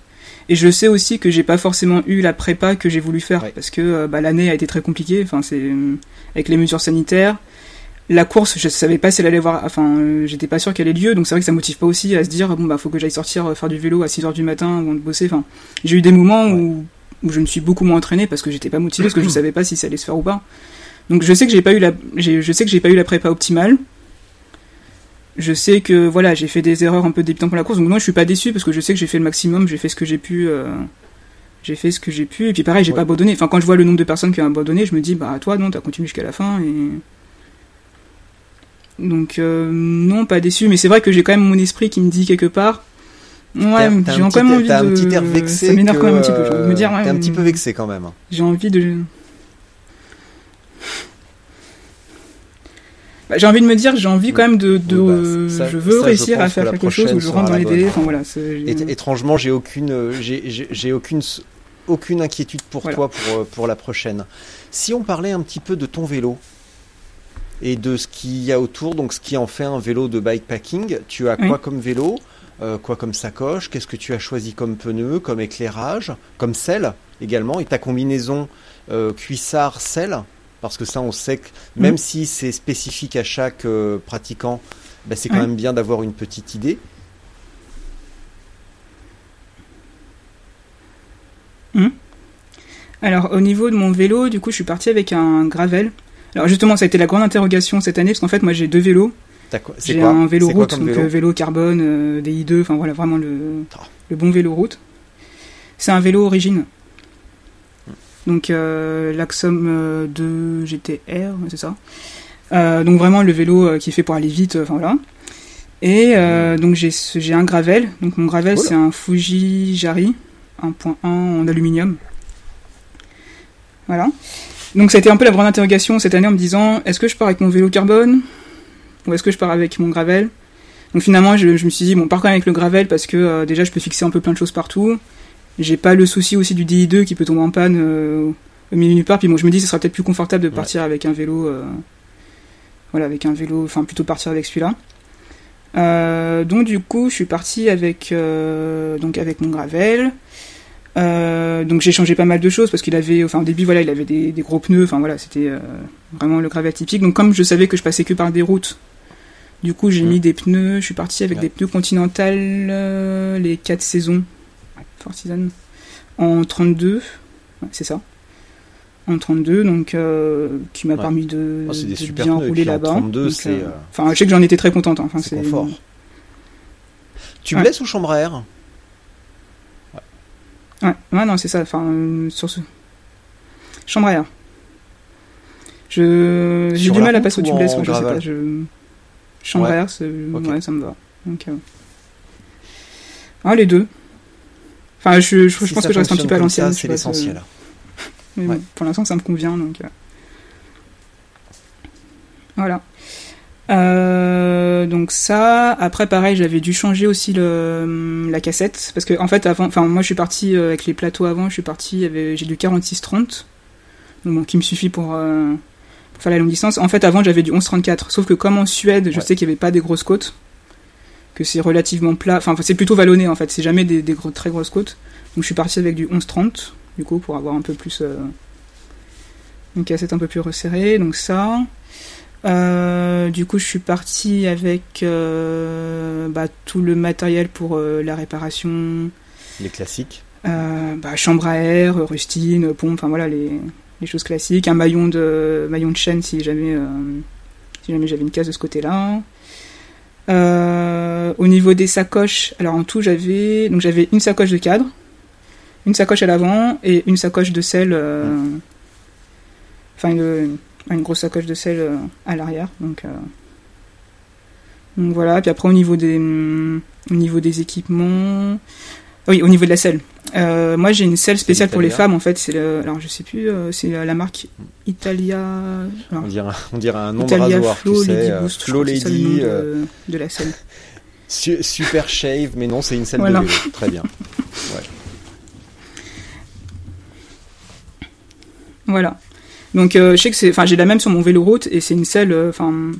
Et je sais aussi que j'ai pas forcément eu la prépa que j'ai voulu faire Ouais. parce que euh, bah, l'année a été très compliquée. Enfin, c'est euh, avec les mesures sanitaires. La course, je savais pas si elle allait voir. Enfin, euh, j'étais pas sûr qu'elle ait lieu, donc c'est vrai que ça motive pas aussi à se dire bon bah faut que j'aille sortir euh, faire du vélo à 6 heures du matin avant de bosser. Enfin, j'ai eu des moments où où je me suis beaucoup moins entraîné parce que j'étais pas motivé parce que je [clears throat] savais pas si ça allait se faire ou pas. Donc je sais que j'ai pas eu la je sais que j'ai pas eu la prépa optimale. Je sais que voilà, j'ai fait des erreurs un peu débutant pour la course, donc moi je suis pas déçu parce que je sais que j'ai fait le maximum, j'ai fait ce que j'ai pu, euh, j'ai fait ce que j'ai pu, et puis pareil, j'ai Ouais. pas abandonné. Enfin, quand je vois le nombre de personnes qui ont abandonné, je me dis bah toi non, t'as continué jusqu'à la fin et donc euh, non, pas déçu, mais c'est vrai que j'ai quand même mon esprit qui me dit quelque part. Ouais, j'ai quand même envie de. un petit air vexé. ça m'énerve quand même un petit peu. De me dire, euh, ouais, T'es un petit peu vexé quand même. J'ai envie de. Bah, j'ai envie de me dire, j'ai envie quand même de. de Oui, bah, ça- je veux ça, je réussir à faire quelque chose où je rentre dans les la délais. Enfin voilà. étrangement, j'ai aucune, j'ai- aucune, aucune inquiétude pour Voilà. toi pour, euh, pour la prochaine. Si on parlait un petit peu de ton vélo et de ce qu'il y a autour, donc ce qui en fait un vélo de bikepacking, tu as Oui. quoi comme vélo, euh, quoi comme sacoche, qu'est-ce que tu as choisi comme pneu, comme éclairage, comme selle également, et ta combinaison euh, cuissard-selle, parce que ça on sait que même Mhm. si c'est spécifique à chaque euh, pratiquant, bah, c'est quand même bien d'avoir une petite idée. Alors au niveau de mon vélo, du coup, je suis parti avec un gravel. Alors justement, ça a été la grande interrogation cette année parce qu'en fait, moi, j'ai deux vélos. J'ai un vélo route, donc vélo euh, vélo carbone, euh, des i2, enfin voilà, vraiment le, le bon vélo route. C'est un vélo origine. Donc euh, l'Axom euh, 2 GTR, c'est ça. Euh, donc vraiment le vélo euh, qui est fait pour aller vite, euh, enfin voilà. Et euh, donc j'ai un gravel. Donc mon gravel c'est un Fuji Jari 1.1 en aluminium. Voilà. Donc ça a été un peu la grande interrogation cette année en me disant est-ce que je pars avec mon vélo carbone ou est-ce que je pars avec mon gravel? Donc finalement je, je me suis dit bon pars quand même avec le gravel parce que euh, déjà je peux fixer un peu plein de choses partout. J'ai pas le souci aussi du DI2 qui peut tomber en panne euh, au milieu nulle part. Puis bon je me dis ce sera peut-être plus confortable de partir avec un vélo. euh, voilà avec un vélo, enfin plutôt partir avec celui-là. Donc du coup je suis parti avec donc avec mon gravel. Euh, donc j'ai changé pas mal de choses parce qu'il avait, enfin au début voilà, il avait des, des gros pneus, enfin voilà, c'était euh, vraiment le gravel typique. Donc comme je savais que je passais que par des routes, du coup j'ai Mhm. mis des pneus, je suis parti avec Ouais. des pneus Continental, euh, les 4 saisons, Fortisan, en 32, ouais, c'est ça, en 32, donc qui m'a permis de, oh, de bien rouler là-bas. 32, c'est. Enfin, je sais que j'en étais très contente. Hein. Enfin, c'est confort. Tu me laisses ou chambre à air? Ouais, ouais, non, c'est ça. Enfin, sur ce. Chambre à air. Je... J'ai du mal à passer au tubeless, je sais pas. Je... Chambre à air, ouais, ça me va. Donc, euh... ah, les deux. Enfin, je, je, je pense que je reste un petit peu à l'ancienne. C'est l'essentiel. Mais bon, pour l'instant, ça me convient, donc. Euh... Voilà. Euh, donc ça, après pareil, j'avais dû changer aussi le, la cassette parce que en fait avant, enfin moi je suis parti euh, avec les plateaux avant, je suis parti, j'ai du 46-30, donc bon, qui me suffit pour, euh, pour, faire la longue distance. En fait avant j'avais du 11-34, sauf que comme en Suède, je sais qu'il n'y avait pas des grosses côtes, que c'est relativement plat, enfin c'est plutôt vallonné en fait, c'est jamais des, des gros, très grosses côtes. Donc je suis parti avec du 11-30 du coup pour avoir un peu plus une cassette un peu plus resserrée. Donc ça. Euh, du coup, je suis partie avec euh, bah, tout le matériel pour euh, la réparation. Les classiques. Bah, chambre à air, rustine, pompe, enfin voilà les, les, choses classiques. Un maillon de maillon de chaîne si jamais si jamais j'avais une case de ce côté-là. au niveau des sacoches, alors en tout j'avais donc j'avais une sacoche de cadre, une sacoche à l'avant et une sacoche de sel. Enfin une une grosse sacoche de sel euh, à l'arrière. Donc, euh, donc, voilà. Puis après au niveau des au niveau des équipements, oui, au niveau de la selle. Euh, moi, j'ai une selle spéciale pour les femmes, en fait. C'est alors, je sais plus, c'est la marque Italia. on, dirait, on dirait un nom Italia de rasoir, Flow tu sais, Lady Boost, Flow Lady. De, de, la selle. [laughs] Super shave, mais non, c'est une selle de vélo. Très bien. [laughs] Ouais. Voilà. Donc euh, je sais que c'est, enfin j'ai la même sur mon vélo route et c'est une selle, euh, enfin. Hmm.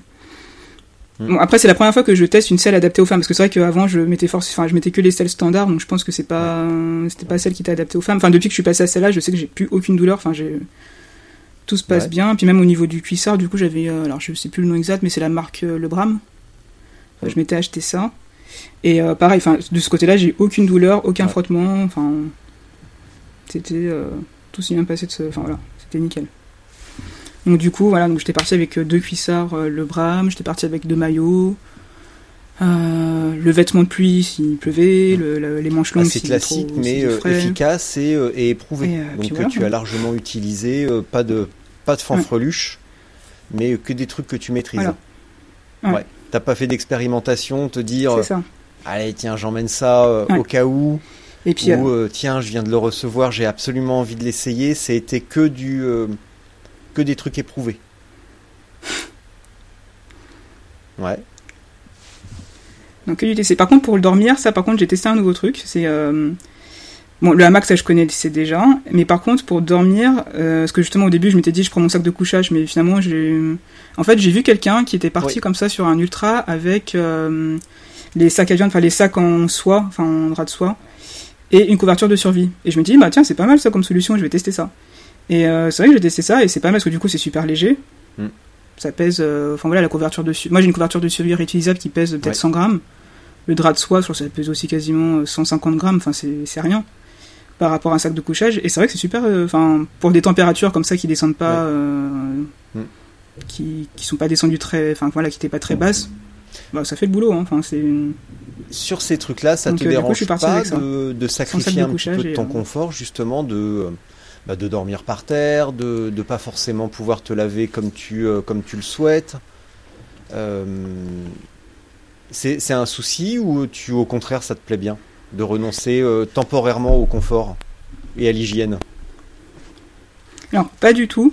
Bon, après c'est la première fois que je teste une selle adaptée aux femmes parce que c'est vrai qu'avant je mettais force, enfin je mettais que les selles standards donc je pense que c'est pas, c'était pas celle qui était adaptée aux femmes. Enfin depuis que je suis passé à celle-là, je sais que j'ai plus aucune douleur. Enfin j'ai, tout se passe bien. Puis même au niveau du cuissard, du coup j'avais, euh, alors je sais plus le nom exact, mais c'est la marque Le Bram. je m'étais acheté ça. Et pareil, enfin de ce côté-là, j'ai aucune douleur, aucun frottement. Enfin c'était tout s'est bien passé de ce, enfin voilà, c'était nickel. Donc du coup, voilà, donc j'étais parti avec euh, deux cuissards, euh, le Bram, j'étais parti avec deux maillots, euh, le vêtement de pluie s'il pleuvait, le, les manches longues. C'est classique, mais efficace et, et éprouvé. donc tu as largement utilisé, pas de pas de fanfreluche, mais que des trucs que tu maîtrises. Ouais. T'as pas fait d'expérimentation, te dire, ça. allez tiens j'emmène ça au cas où. Et puis, ou tiens je viens de le recevoir, j'ai absolument envie de l'essayer. C'était que du que des trucs éprouvés. [laughs] Ouais. Donc que du TC. Par contre, pour le dormir, ça, par contre, j'ai testé un nouveau truc. C'est euh, bon, le hamac, ça, je connaissais déjà. Mais par contre, pour dormir, euh, parce que justement au début, je m'étais dit, je prends mon sac de couchage, mais finalement, j'ai, en fait, j'ai vu quelqu'un qui était parti comme ça sur un ultra avec euh, les sacs à viande, enfin les sacs en soie, enfin en drap de soie, et une couverture de survie. Et je me dis, bah tiens, c'est pas mal ça comme solution, je vais tester ça. Et euh, c'est vrai que j'ai testé ça et c'est pas mal parce que du coup c'est super léger. Mm. Ça pèse, euh, enfin voilà, la couverture dessus. Moi j'ai une couverture de survie réutilisable qui pèse peut-être 100 grammes. Le drap de soie, je crois que ça pèse aussi quasiment 150 euh, grammes. Enfin c'est rien par rapport à un sac de couchage. Et c'est vrai que c'est super. Enfin pour des températures comme ça qui descendent pas, mm. qui qui sont pas descendues très, enfin voilà, qui étaient pas très basses. Bah, ça fait le boulot. Hein. Enfin c'est sur ces trucs-là, ça te dérange pas de, de, sacrifier un petit peu de ton confort, justement, de, bah, de dormir par terre, de ne pas forcément pouvoir te laver comme tu, euh, le souhaites. Euh, c'est un souci ou tu au contraire ça te plaît bien de renoncer euh, temporairement au confort et à l'hygiène? Alors pas du tout.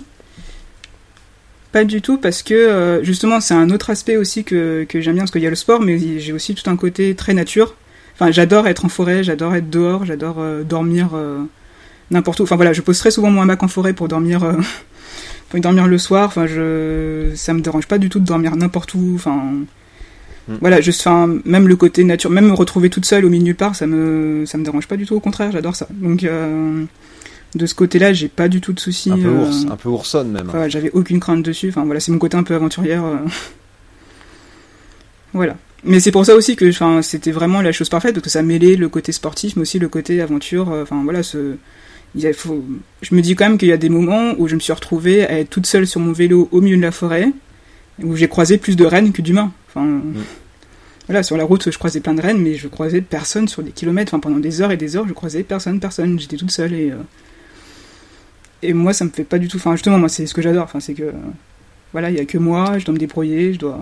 Pas du tout parce que justement c'est un autre aspect aussi que, que j'aime bien parce qu'il y a le sport mais j'ai aussi tout un côté très nature. Enfin j'adore être en forêt, j'adore être dehors, j'adore dormir n'importe où. Enfin voilà, je pose très souvent mon hamac en forêt pour dormir, euh, [laughs] pour dormir le soir. Enfin, je, ça me dérange pas du tout de dormir n'importe où. Enfin, mm. voilà, enfin, même le côté nature, même me retrouver toute seule au milieu nulle part, ça me, ça me dérange pas du tout. Au contraire, j'adore ça. Donc, euh, de ce côté-là, j'ai pas du tout de soucis. Un peu ours, euh, un peu oursonne même. Voilà, j'avais aucune crainte dessus. Enfin voilà, c'est mon côté un peu aventurière. [laughs] voilà. Mais c'est pour ça aussi que, enfin, c'était vraiment la chose parfaite parce que ça mêlait le côté sportif, mais aussi le côté aventure. Enfin voilà, ce il faut, je me dis quand même qu'il y a des moments où je me suis retrouvée à être toute seule sur mon vélo au milieu de la forêt, où j'ai croisé plus de rennes que d'humains. Enfin, mm. voilà, sur la route, je croisais plein de rennes, mais je croisais personne sur des kilomètres. Enfin, pendant des heures et des heures, je croisais personne, personne. J'étais toute seule et euh, et moi, ça me fait pas du tout. Enfin, justement, moi, c'est ce que j'adore. Enfin, c'est que voilà, il y a que moi, je dois me débrouiller, je dois.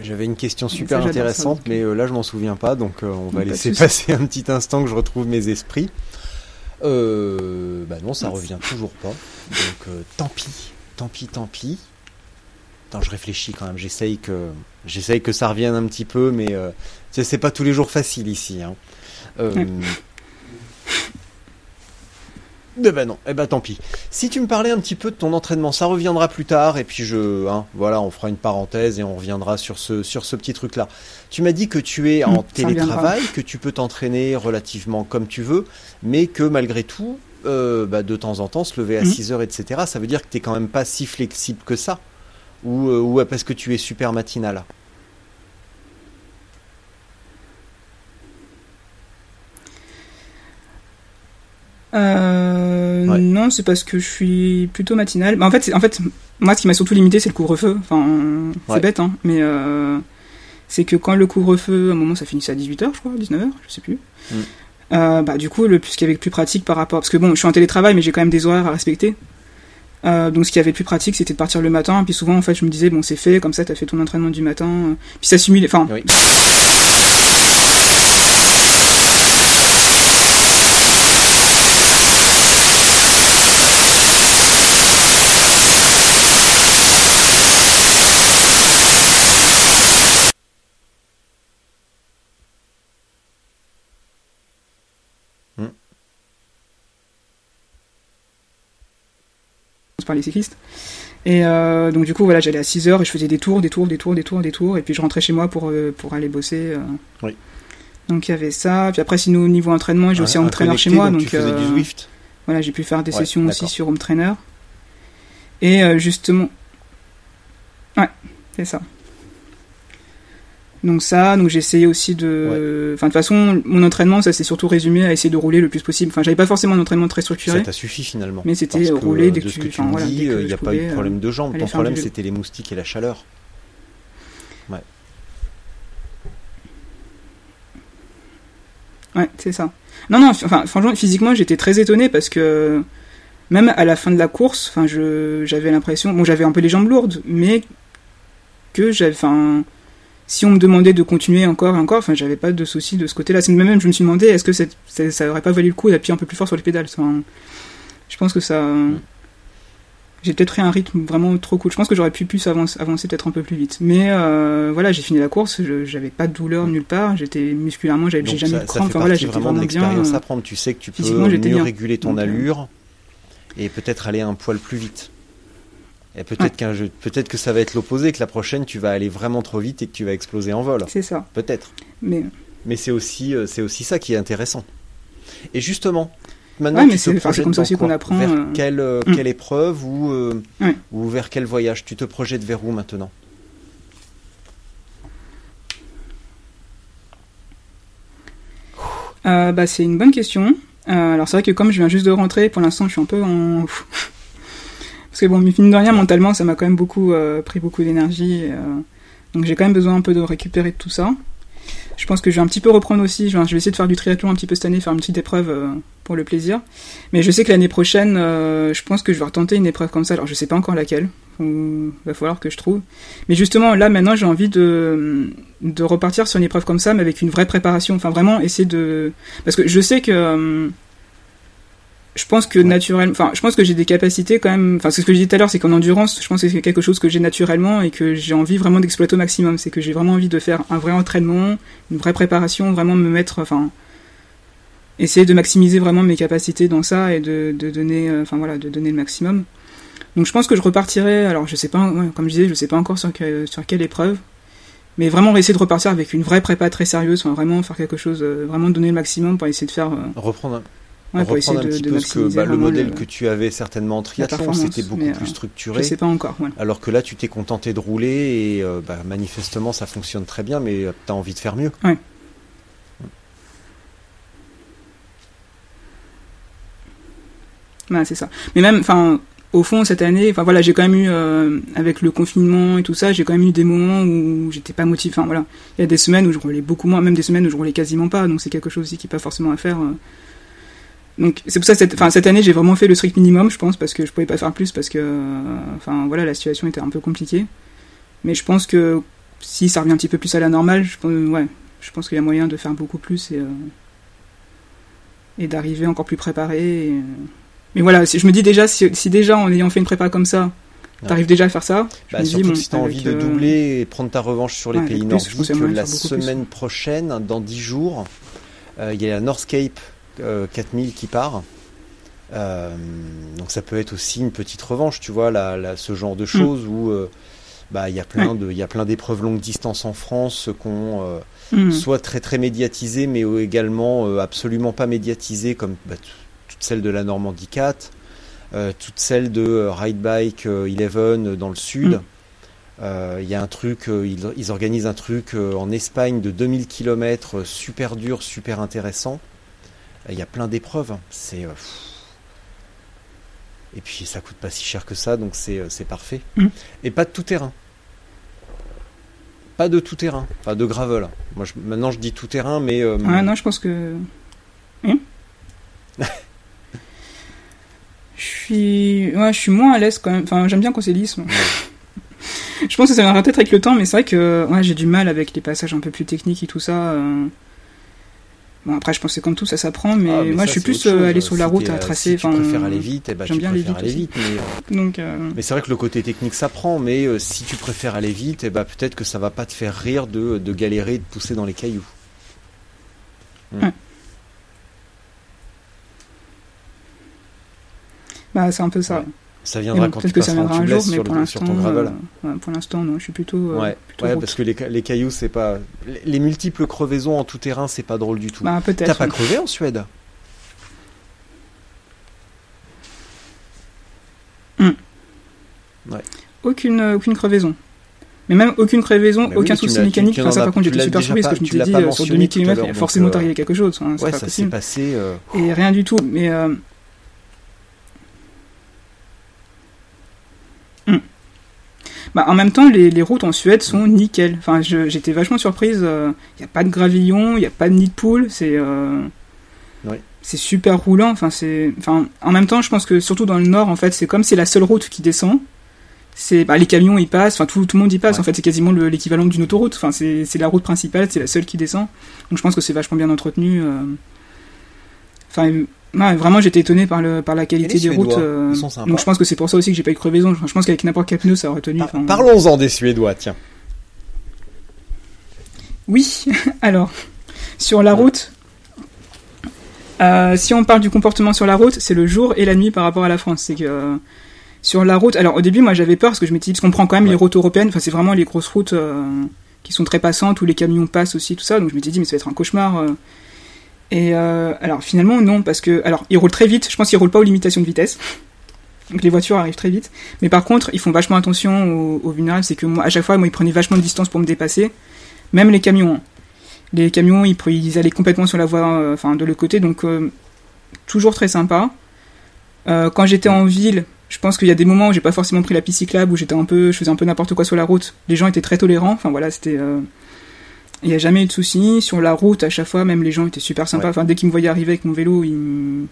J'avais une question super intéressante, mais euh, là, je m'en souviens pas, donc euh, on va laisser passer un petit instant que je retrouve mes esprits. Euh, bah non, ça revient toujours pas. Donc tant pis, tant pis, tant pis. Attends, je réfléchis quand même. J'essaye que j'essaye que ça revienne un petit peu, mais c'est pas tous les jours facile ici. Hein. [laughs] Eh ben non, eh ben tant pis. Si tu me parlais un petit peu de ton entraînement, ça reviendra plus tard et puis je, hein, voilà, on fera une parenthèse et on reviendra sur ce sur ce petit truc là. Tu m'as dit que tu es en télétravail, que tu peux t'entraîner relativement comme tu veux, mais que malgré tout, euh, bah, de temps en temps, se lever à 6 mhm. heures, etc. Ça veut dire que t'es quand même pas si flexible que ça, ou euh, ou parce que tu es super matinal? Euh, Non, c'est parce que je suis plutôt matinale. Bah, en fait, en fait, moi, ce qui m'a surtout limité, c'est le couvre-feu. Enfin, c'est bête, hein, mais euh, c'est que quand le couvre-feu, à un moment, ça finissait à 18h, je crois, 19h, je sais plus. Mm. Euh, bah, du coup, le, ce qui avait le plus pratique par rapport. Parce que bon, je suis en télétravail, mais j'ai quand même des horaires à respecter. Euh, donc ce qui avait le plus pratique c'était de partir le matin puis souvent en fait je me disais bon c'est fait comme ça t'as fait ton entraînement du matin puis ça simulait enfin par les cyclistes. Et euh, donc du coup voilà, j'allais à 6 heures et je faisais des tours, des tours, des tours, des tours, des tours, et puis je rentrais chez moi pour, euh, pour aller bosser. Euh. Oui. Donc il y avait ça. Puis après, sinon au niveau entraînement, j'ai aussi un entraîneur chez moi. Donc, tu faisais du Zwift. Voilà, j'ai pu faire des sessions aussi sur Home Trainer. Et justement, ouais, c'est ça. Donc ça, donc j'ai essayé aussi de... Enfin de toute façon, mon entraînement, ça s'est surtout résumé à essayer de rouler le plus possible. Enfin j'avais pas forcément un entraînement très structuré. Ça t'a suffi finalement. Mais c'était rouler dès que, tu... enfin, voilà, dis, il n'y a pas eu de problème de jambes. Ton problème c'était les moustiques et la chaleur. Ouais. Ouais, c'est ça. Non, non, enfin franchement, physiquement j'étais très étonné parce que même à la fin de la course, enfin j'avais l'impression... Bon j'avais un peu les jambes lourdes, mais que j'avais... Enfin si on me demandait de continuer encore et encore, enfin, j'avais pas de souci de ce côté-là. C'est même, je me suis demandé, est-ce que ça aurait pas valu le coup d'appuyer un peu plus fort sur les pédales? Je pense que ça. J'ai peut-être pris un rythme vraiment trop cool. Je pense que j'aurais pu plus avancer, peut-être un peu plus vite. Mais euh, voilà, j'ai fini la course, j'avais pas de douleur nulle part, j'étais musculairement, j'avais jamais eu de. Enfin voilà, j'étais vraiment, vraiment bien. à prendre. Tu sais que tu peux mieux réguler ton euh, allure et peut-être aller un poil plus vite. Et peut-être qu'un jeu, peut-être que ça va être l'opposé, que la prochaine tu vas aller vraiment trop vite et que tu vas exploser en vol. C'est ça. Peut-être. Mais mais c'est aussi euh, c'est aussi ça qui est intéressant. Et justement, maintenant ouais, c'est comme ça aussi qu'on apprend. Vers euh, quelle, euh, mm. quelle épreuve ou ou vers quel voyage Tu te projettes vers où maintenant? Bah, c'est une bonne question. alors c'est vrai que comme je viens juste de rentrer, pour l'instant je suis un peu en [laughs] parce que bon, mine de rien, mentalement, ça m'a quand même beaucoup euh, pris beaucoup d'énergie. Euh, donc j'ai quand même besoin un peu de récupérer tout ça. Je pense que je vais un petit peu reprendre aussi. Je vais, essayer de faire du triathlon un petit peu cette année, faire une petite épreuve euh, pour le plaisir. Mais je sais que l'année prochaine, je pense que je vais retenter une épreuve comme ça. Alors je sais pas encore laquelle. Il va falloir que je trouve. Mais justement, là maintenant, j'ai envie de, de repartir sur une épreuve comme ça, mais avec une vraie préparation. Enfin, vraiment essayer de. Parce que je sais que je pense que naturellement, enfin, je pense que j'ai des capacités quand même. Enfin, ce que je disais tout à l'heure, c'est qu'en endurance, je pense que c'est quelque chose que j'ai naturellement et que j'ai envie vraiment d'exploiter au maximum. C'est que j'ai vraiment envie de faire un vrai entraînement, une vraie préparation, vraiment me mettre, enfin, essayer de maximiser vraiment mes capacités dans ça et de, de donner, euh, enfin voilà, de donner le maximum. Donc, je pense que je repartirai. Alors, je sais pas, comme je disais, je sais pas encore sur, sur quelle épreuve, mais vraiment essayer de repartir avec une vraie prépa très sérieuse, enfin, vraiment faire quelque chose, euh, vraiment donner le maximum pour essayer de faire. Euh, Reprendre Ouais, reprendre un petit peu ce que bah, le modèle que tu avais certainement en triathlon, c'était beaucoup plus euh, structuré. Je sais pas encore. Alors que là, tu t'es contenté de rouler et euh, bah, manifestement, ça fonctionne très bien, mais euh, tu as envie de faire mieux. Ouais. Bah, c'est ça. Mais même, enfin, au fond, cette année, enfin voilà, j'ai quand même eu, euh, avec le confinement et tout ça, j'ai quand même eu des moments où j'étais pas motivé. Enfin voilà, il y a des semaines où je roulais beaucoup moins, même des semaines où je roulais quasiment pas. Donc c'est quelque chose aussi qui n'est pas forcément à faire. euh. Donc c'est pour ça, cette, enfin cette année, j'ai vraiment fait le strict minimum, je pense, parce que je pouvais pas faire plus, parce que, euh, enfin voilà, la situation était un peu compliquée. Mais je pense que si ça revient un petit peu plus à la normale, je pense, ouais, je pense qu'il y a moyen de faire beaucoup plus et, euh, et d'arriver encore plus préparé. et, euh, Mais voilà, si- je me dis déjà, si, si déjà en ayant fait une prépa comme ça, t'arrives déjà à faire ça, je Bah, me dis, bon, si t'as envie de doubler et prendre ta revanche sur les ouais, pays nordiques, la plus. semaine prochaine, dans 10 jours, euh, il y a la Northcape euh, 4000 qui part. Euh, donc ça peut être aussi une petite revanche, tu vois, là, là, ce genre de choses où euh, bah, il y a plein de, il y a plein d'épreuves longue distance en France qu'on euh, hmm. soit très très médiatisées, mais également euh, absolument pas médiatisées, comme bah, toutes celles de la Normandie 4, euh, toutes celles de euh, Ride Bike euh, 11 dans le sud. Mm. Euh, Il y a un truc, euh, ils, ils organisent un truc euh, en Espagne de 2000 km, super dur, super intéressant. Il y a plein d'épreuves. hein. C'est. euh, et puis ça coûte pas si cher que ça, donc c'est euh, parfait. Mm. Et pas de tout terrain. Pas de tout terrain, enfin de gravel. Moi, je- maintenant je dis tout terrain, mais euh, Ouais, non, je pense que. Hein? [laughs] Je suis. Ouais, je suis moins à l'aise quand même. Enfin, j'aime bien quand c'est lisse. [laughs] je pense que ça viendra peut-être avec le temps, mais c'est vrai que ouais, j'ai du mal avec les passages un peu plus techniques et tout ça. euh. Bon, après, je pense que c'est comme tout, ça s'apprend, mais, ah, moi ça, je suis plus euh, aller sur la route à euh, tracer. Si tu préfères aller vite, eh ben, j'aime bien aller vite aller aussi. vite. Mais, euh, Donc, euh, Mais c'est vrai que le côté technique ça prend, mais euh, si tu préfères aller vite, eh ben, peut-être que ça va pas te faire rire de, de galérer, de pousser dans les cailloux. bah, c'est un peu ça. Ouais. Ça viendra quand tu Peut-être que ça passeras en viendra un jour, tubeless mais sur, pour le- sur l'instant, ton gravel. euh, ouais, pour l'instant, non, je suis plutôt. euh, ouais, plutôt ouais parce que les, ca- les cailloux, c'est pas. Les, les multiples crevaisons en tout terrain, c'est pas drôle du tout. Bah, peut-être. T'as pas ouais. crevé en Suède? Aucune, euh, aucune crevaison. Mais même aucune crevaison, Mais aucun oui, souci mécanique. tu- tu Enfin, en ça, par contre, j'étais super pas- parce que je me suis dit, sur mentionné 2000 tout à km, il l'heure, y a donc, forcément arrivé quelque chose. hein, Ouais, pas ça s'est passé. euh, Et rien du tout. Mais. euh, hmm. Bah, en même temps, les, les routes en Suède sont nickel. Enfin, j'étais vachement surprise. Il n'y a pas de gravillon, il n'y a pas de nid de poule. C'est. euh, Oui. C'est super roulant. Enfin, c'est. Enfin, en même temps, je pense que surtout dans le nord, en fait, c'est comme c'est la seule route qui descend. C'est bah, les camions y passent. Enfin, tout, tout le monde y passe. Ouais. En fait, c'est quasiment le- l'équivalent d'une autoroute. Enfin, c'est c'est la route principale. C'est la seule qui descend. Donc, je pense que c'est vachement bien entretenu. euh. Enfin, ouais, vraiment, j'étais étonné par, le, par la qualité des routes. Euh, donc, je pense que c'est pour ça aussi que j'ai pas eu de crevaison. Je pense qu'avec n'importe quel pneu, ça aurait tenu. par- Parlons-en des Suédois, tiens. Oui, [laughs] alors, sur la route, euh, si on parle du comportement sur la route, c'est le jour et la nuit par rapport à la France. C'est que euh, sur la route, alors au début, moi j'avais peur parce que je m'étais dit, parce qu'on prend quand même Ouais. les routes européennes, enfin c'est vraiment les grosses routes qui sont très passantes où les camions passent aussi, tout ça, donc je m'étais dit, mais ça va être un cauchemar. Euh. Et euh, alors finalement, non, parce que, alors ils roulent très vite, je pense qu'ils roulent pas aux limitations de vitesse. Donc les voitures arrivent très vite. Mais par contre, ils font vachement attention aux, aux vulnérables. C'est que moi, à chaque fois, moi, ils prenaient vachement de distance pour me dépasser. Même les camions. hein. Les camions, ils, ils allaient complètement sur la voie, euh, enfin de l'autre côté, donc euh, toujours très sympa. Euh, quand j'étais en ville, je pense qu'il y a des moments où j'ai pas forcément pris la piste où j'étais un peu, je faisais un peu n'importe quoi sur la route. Les gens étaient très tolérants. Enfin voilà, c'était. Il n'y a jamais eu de soucis. Sur la route, à chaque fois, même les gens étaient super sympas. Ouais. Enfin, dès qu'ils me voyaient arriver avec mon vélo, ils. me-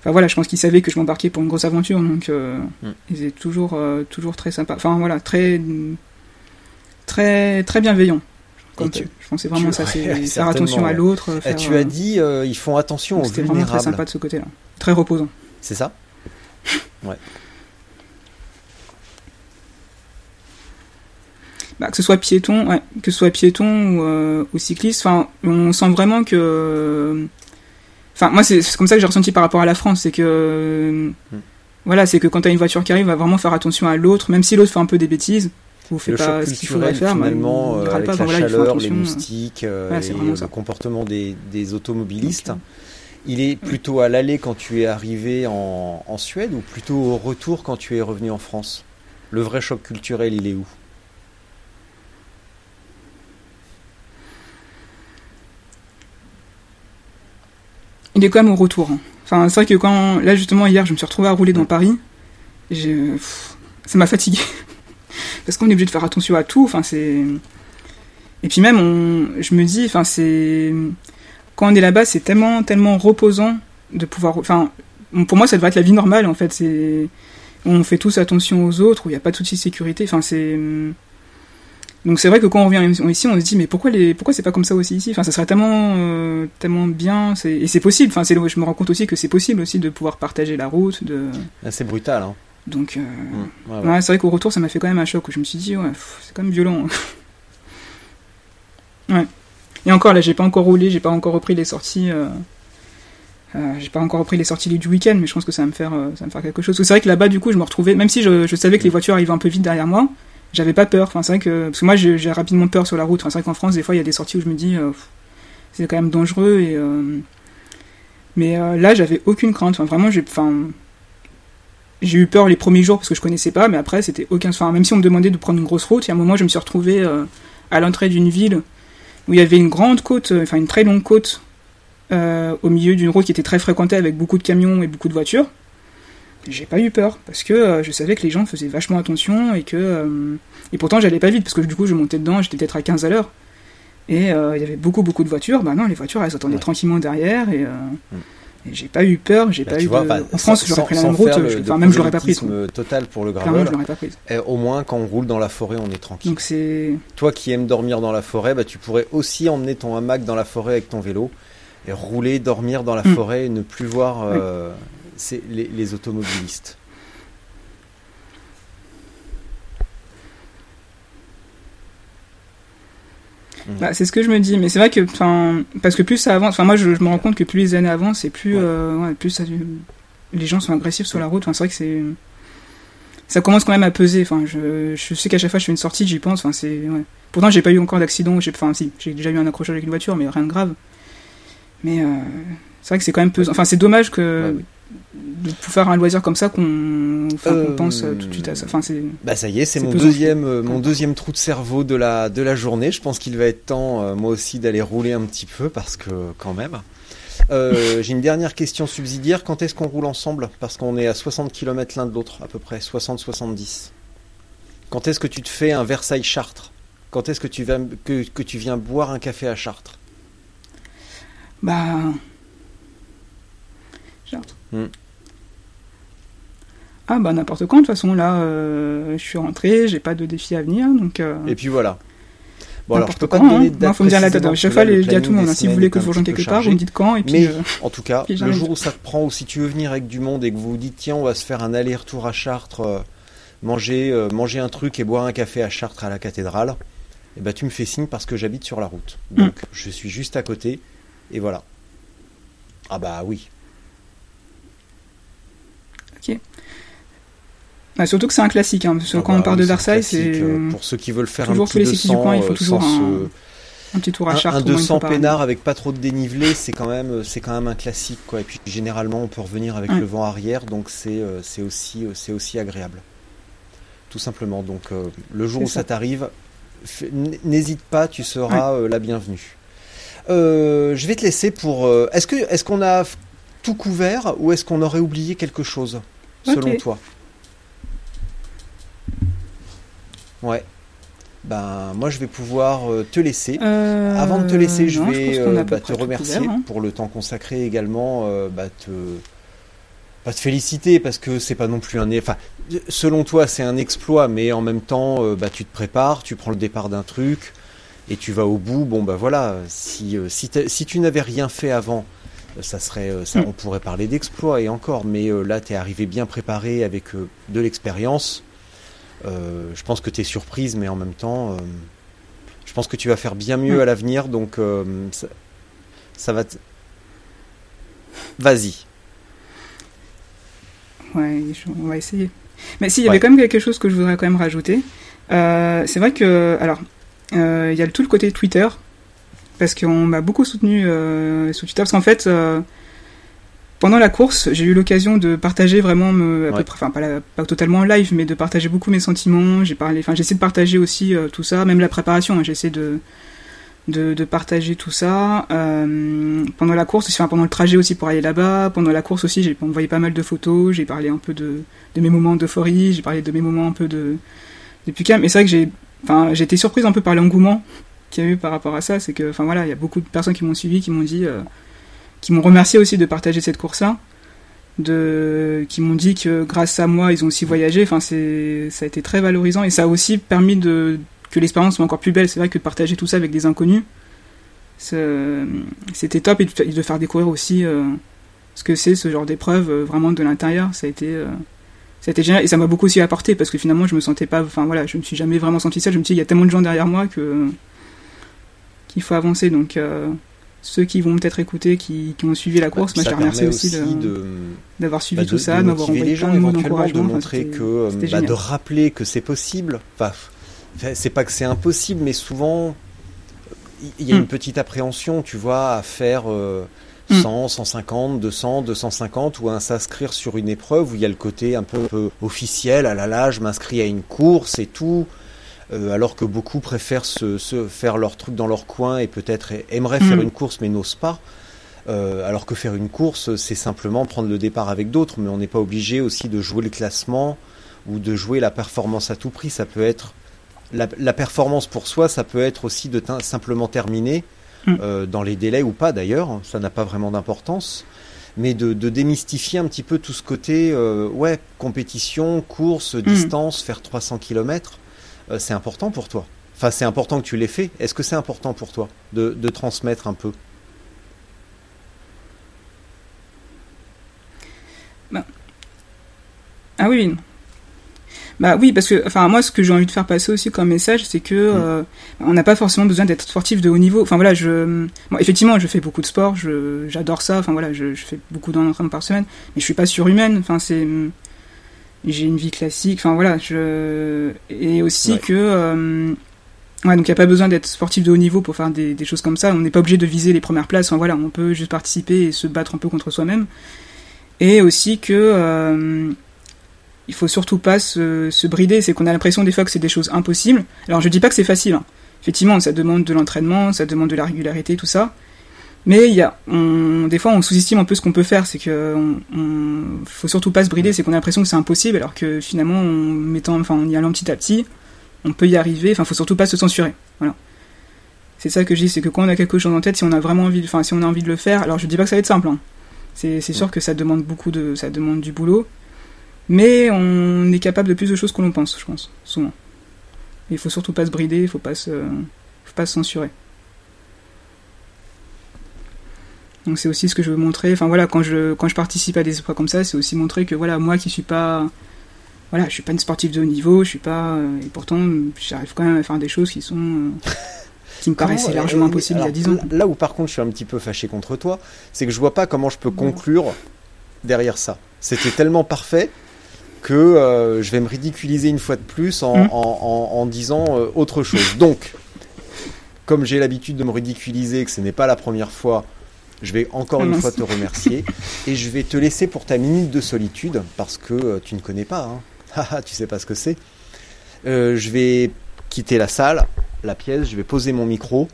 Enfin voilà, je pense qu'ils savaient que je m'embarquais pour une grosse aventure, donc euh, Mm. ils étaient toujours, euh, toujours très sympas. Enfin voilà, très, très, très bienveillants. Comme tu- je c'est vraiment tu- ça, c'est [laughs] ouais, faire attention à ouais. l'autre. Faire, tu euh, as dit, ils font attention aux C'était vraiment très vulnérables. sympa de ce côté-là. Très reposant. C'est ça? [laughs] Bah, que ce soit piéton, ouais, que ce soit piéton ou, euh, ou cycliste, enfin, on sent vraiment que, enfin, moi c'est comme ça que j'ai ressenti par rapport à la France, c'est que, Hmm. voilà, c'est que quand t'as une voiture qui arrive, va vraiment faire attention à l'autre, même si l'autre fait un peu des bêtises, ou fait le pas choc ce qu'il faudrait culturel faire, finalement il euh, avec pas, la voilà, chaleur, les moustiques euh, Ouais, et euh, le comportement des, des automobilistes. Donc, Il est plutôt à l'aller quand tu es arrivé en, en Suède ou plutôt au retour quand tu es revenu en France? Le vrai choc culturel, il est où? Il est quand même au retour. hein. Enfin, c'est vrai que quand, là justement hier, je me suis retrouvé à rouler dans Paris, ça m'a fatigué. [laughs] Parce qu'on est obligé de faire attention à tout. Enfin, c'est. Et puis même, on, je me dis, enfin, c'est. Quand on est là-bas, c'est tellement, tellement reposant de pouvoir. Enfin, pour moi, ça devrait être la vie normale, en fait. C'est. On fait tous attention aux autres, où il n'y a pas de souci de sécurité. Enfin, c'est. Donc c'est vrai que quand on revient ici, on se dit mais pourquoi les pourquoi c'est pas comme ça aussi ici? Enfin, ça serait tellement euh, tellement bien. Et c'est possible. Enfin, c'est je me rends compte aussi que c'est possible aussi de pouvoir partager la route. De. Ah, c'est brutal. Hein. Donc, euh, mmh, ouais, c'est vrai qu'au retour, ça m'a fait quand même un choc où je me suis dit ouais, c'est quand même violent. [laughs] ouais. Et encore là, j'ai pas encore roulé, j'ai pas encore repris les sorties. Euh, j'ai pas encore repris les sorties du week-end, mais je pense que ça va me faire, ça va me faire quelque chose. C'est vrai que là-bas, du coup, je me retrouvais, même si je, je savais que les voitures arrivaient un peu vite derrière moi, j'avais pas peur. Enfin, c'est vrai que parce que moi j'ai rapidement peur sur la route. Enfin, c'est vrai qu'en France des fois il y a des sorties où je me dis euh, c'est quand même dangereux et euh, mais euh, là j'avais aucune crainte. Vraiment j'ai enfin eu peur les premiers jours parce que je connaissais pas, mais après c'était aucun. Enfin, même si on me demandait de prendre une grosse route, il y a un moment je me suis retrouvé à l'entrée d'une ville où il y avait une grande côte, enfin une très longue côte au milieu d'une route qui était très fréquentée avec beaucoup de camions et beaucoup de voitures j'ai pas eu peur parce que euh, je savais que les gens faisaient vachement attention et que euh, et pourtant j'allais pas vite parce que du coup je montais dedans j'étais peut-être à 15 à l'heure et euh, il y avait beaucoup beaucoup de voitures bah non les voitures elles attendaient tranquillement derrière et, mm. j'ai pas eu peur j'ai bah, pas eu en France j'aurais pris la même route enfin même je l'aurais pas prise total pour le gravel pas prise. au moins quand on roule dans la forêt on est tranquille donc c'est toi qui aimes dormir dans la forêt bah tu pourrais aussi emmener ton hamac dans la forêt avec ton vélo et rouler dormir dans la mm. forêt et ne plus voir c'est les, automobilistes. Bah, c'est ce que je me dis, mais c'est vrai que, parce que plus ça avance, enfin moi je, me rends compte que plus les années avancent, et plus, euh, plus les gens sont agressifs sur la route. c'est vrai que c'est, ça commence quand même à peser. Enfin, je, je sais qu'à chaque fois que je fais une sortie, j'y pense. Enfin, c'est, Pourtant, j'ai pas eu encore d'accident. J'ai, enfin, si, j'ai déjà eu un accrochage avec une voiture, mais rien de grave. Mais euh, c'est vrai que c'est quand même pesant. Enfin, c'est dommage que de faire un loisir comme ça qu'on pense euh, tout de suite à ça. Enfin. Bah ça y est, c'est mon deuxième euh, mon deuxième trou de cerveau de la de la journée. Je pense qu'il va être temps euh, moi aussi d'aller rouler un petit peu parce que quand même. [laughs] J'ai une dernière question subsidiaire. Quand est-ce qu'on roule ensemble? Parce qu'on est à 60 km l'un de l'autre, à peu près 60-70. Quand est-ce que tu te fais un Versailles Chartres Quand est-ce que tu viens que, que tu viens boire un café à Chartres? Bah. Hmm. Ah bah n'importe quand, de toute façon là, euh, je suis rentré, j'ai pas de défi à venir, donc... Euh, et puis voilà. Bon alors je peux pas quand, donner hein. faut me dire la date. Chaque fois, je dis à tout le monde, hein. si vous voulez que je vous rejoigne quelque part, vous me dites quand, et puis... Mais, euh, en tout cas, [laughs] le jour où ça te prend, ou si tu veux venir avec du monde et que vous vous dites, tiens, on va se faire un aller-retour à Chartres, manger, manger un truc et boire un café à Chartres à la cathédrale, et eh bah tu me fais signe parce que j'habite sur la route. Mm. Donc je suis juste à côté, et voilà. Ah bah oui, Bah, surtout que c'est un classique, hein, parce que ah quand on bah parle de Versailles, c'est. Euh, pour ceux qui veulent faire un petit 200, du coin, il faut euh, toujours un, petit tour à Chartres. Un, 200 peinard avec pas trop de dénivelé, c'est quand même, c'est quand même un classique, quoi. Et puis généralement, on peut revenir avec le vent arrière, donc c'est, euh, c'est aussi, c'est aussi agréable. Tout simplement. Donc le jour où ça, t'arrive, n'hésite pas, tu seras la bienvenue. je vais te laisser pour. est-ce que, est-ce qu'on a tout couvert ou est-ce qu'on aurait oublié quelque chose, selon toi Ouais. Ben, moi, je vais pouvoir euh, te laisser. Euh, Avant de te laisser, je vais euh, bah, te remercier hein. pour le temps consacré également. bah, te, pas te féliciter parce que c'est pas non plus un. Enfin, selon toi, c'est un exploit, mais en même temps, bah, tu te prépares, tu prends le départ d'un truc et tu vas au bout. Bon, bah voilà. Si si, si tu n'avais rien fait avant, ça serait, ça, mm. on pourrait parler d'exploit et encore. Mais là, tu es arrivé bien préparé avec de l'expérience euh, je pense que tu es surprise, mais en même temps, euh, je pense que tu vas faire bien mieux à l'avenir, donc euh, ça, va. Vas-y. Ouais, on va essayer. Mais si, il y avait quand même quelque chose que je voudrais quand même rajouter. c'est vrai que, alors, il y a tout le côté Twitter, parce qu'on m'a beaucoup soutenu sur Twitter, parce qu'en fait, pendant la course, j'ai eu l'occasion de partager vraiment, me, enfin pas, pas, totalement en live, mais de partager beaucoup mes sentiments. J'ai parlé, enfin j'essaie de partager aussi euh, tout ça, même la préparation. Hein, j'essaie de de, de partager tout ça euh, pendant la course, enfin, pendant le trajet aussi pour aller là-bas. Pendant la course aussi, j'ai envoyé pas mal de photos. J'ai parlé un peu de, de mes moments d'euphorie. J'ai parlé de mes moments un peu de, de plus calme. Et c'est vrai que j'ai, enfin, j'ai été surprise un peu par l'engouement qu'il y a eu par rapport à ça. C'est que, enfin voilà, il y a beaucoup de personnes qui m'ont suivi, qui m'ont dit, euh, qui m'ont remercié aussi de partager cette course-là, de, qui m'ont dit que grâce à moi, ils ont aussi voyagé. Enfin, c'est, ça a été très valorisant et ça a aussi permis de que l'expérience soit encore plus belle. C'est vrai que de partager tout ça avec des inconnus, c'était top et de faire découvrir aussi euh, ce que c'est ce genre d'épreuve euh, vraiment de l'intérieur. Ça a été ça a génial et ça m'a beaucoup aussi apporté parce que finalement je me sentais pas enfin voilà je me suis jamais vraiment senti seul je me suis dit il y a tellement de gens derrière moi que qu'il faut avancer. Donc ceux qui vont peut-être écouter qui, qui ont suivi la course moi je remercie aussi, d'avoir suivi bah, tout ça d'avoir envoyé les gens plein de mots de montrer que bah, de rappeler que c'est possible. Enfin c'est pas que c'est impossible, mais souvent, il y a une hmm. petite appréhension, tu vois, à faire 100, 150, 200, 250, ou à s'inscrire sur une épreuve où il y a le côté un peu, officiel, ah là là, je m'inscris à une course et tout. Euh, alors que beaucoup préfèrent se, faire leur truc dans leur coin et peut-être aimeraient faire hmm. une course mais n'osent pas. Euh, alors que faire une course, c'est simplement prendre le départ avec d'autres, mais on n'est pas obligé aussi de jouer le classement ou de jouer la performance à tout prix. Ça peut être la, performance pour soi, ça peut être aussi de simplement terminer mm. euh, dans les délais ou pas d'ailleurs, ça n'a pas vraiment d'importance. Mais de, démystifier un petit peu tout ce côté, euh, ouais, compétition, course, mm. distance, faire 300 km, c'est important pour toi. Enfin, c'est important que tu l'aies fait. Est-ce que c'est important pour toi de, de transmettre un peu? Bah. Ah oui, bah oui, parce que, enfin, moi, ce que j'ai envie de faire passer aussi comme message, c'est que mm. euh, on n'a pas forcément besoin d'être sportif de haut niveau. Enfin voilà, je, bon, effectivement, je fais beaucoup de sport, je, j'adore ça. Enfin voilà, je, je fais beaucoup d'entraînement par semaine, mais je suis pas surhumaine. Enfin c'est, j'ai une vie classique. Enfin voilà, je, et aussi que, euh, ouais, donc il y a pas besoin d'être sportif de haut niveau pour faire des, des choses comme ça. On n'est pas obligé de viser les premières places. Enfin voilà, on peut juste participer et se battre un peu contre soi-même. Et aussi que euh, il faut surtout pas se, se brider, c'est qu'on a l'impression des fois que c'est des choses impossibles. Alors je dis pas que c'est facile, hein. effectivement ça demande de l'entraînement, ça demande de la régularité, tout ça. Mais il y a, on, des fois on sous-estime un peu ce qu'on peut faire, c'est que on, faut surtout pas se brider, c'est qu'on a l'impression que c'est impossible, alors que finalement en mettant, enfin en y allant petit à petit, on peut y arriver. Enfin faut surtout pas se censurer, voilà. C'est ça que je dis, c'est que quand on a quelque chose en tête, si on a vraiment envie, enfin si on a envie de le faire, alors je dis pas que ça va être simple. Hein. C'est sûr que ça demande beaucoup de, ça demande du boulot. Mais on est capable de plus de choses que l'on pense, je pense, souvent. Il faut surtout pas se brider, il faut pas se, faut pas se censurer. Donc c'est aussi ce que je veux montrer. Enfin voilà, quand je quand je participe à des épreuves comme ça, c'est aussi montrer que voilà, moi qui suis pas voilà, je suis pas une sportive de haut niveau, je suis pas et pourtant j'arrive quand même à faire des choses qui sont euh, qui me [laughs] paraissaient largement impossibles il y a 10 ans. Là où par contre je suis un petit peu fâché contre toi, c'est que je vois pas comment je peux conclure derrière ça. C'était tellement parfait que euh, je vais me ridiculiser une fois de plus en, mm. disant euh, autre chose. Donc, comme j'ai l'habitude de me ridiculiser, que ce n'est pas la première fois, je vais encore une fois te remercier et je vais te laisser pour ta minute de solitude parce que euh, tu ne connais pas, hein. [laughs] tu sais pas ce que c'est. je vais quitter la salle, la pièce, je vais poser mon micro.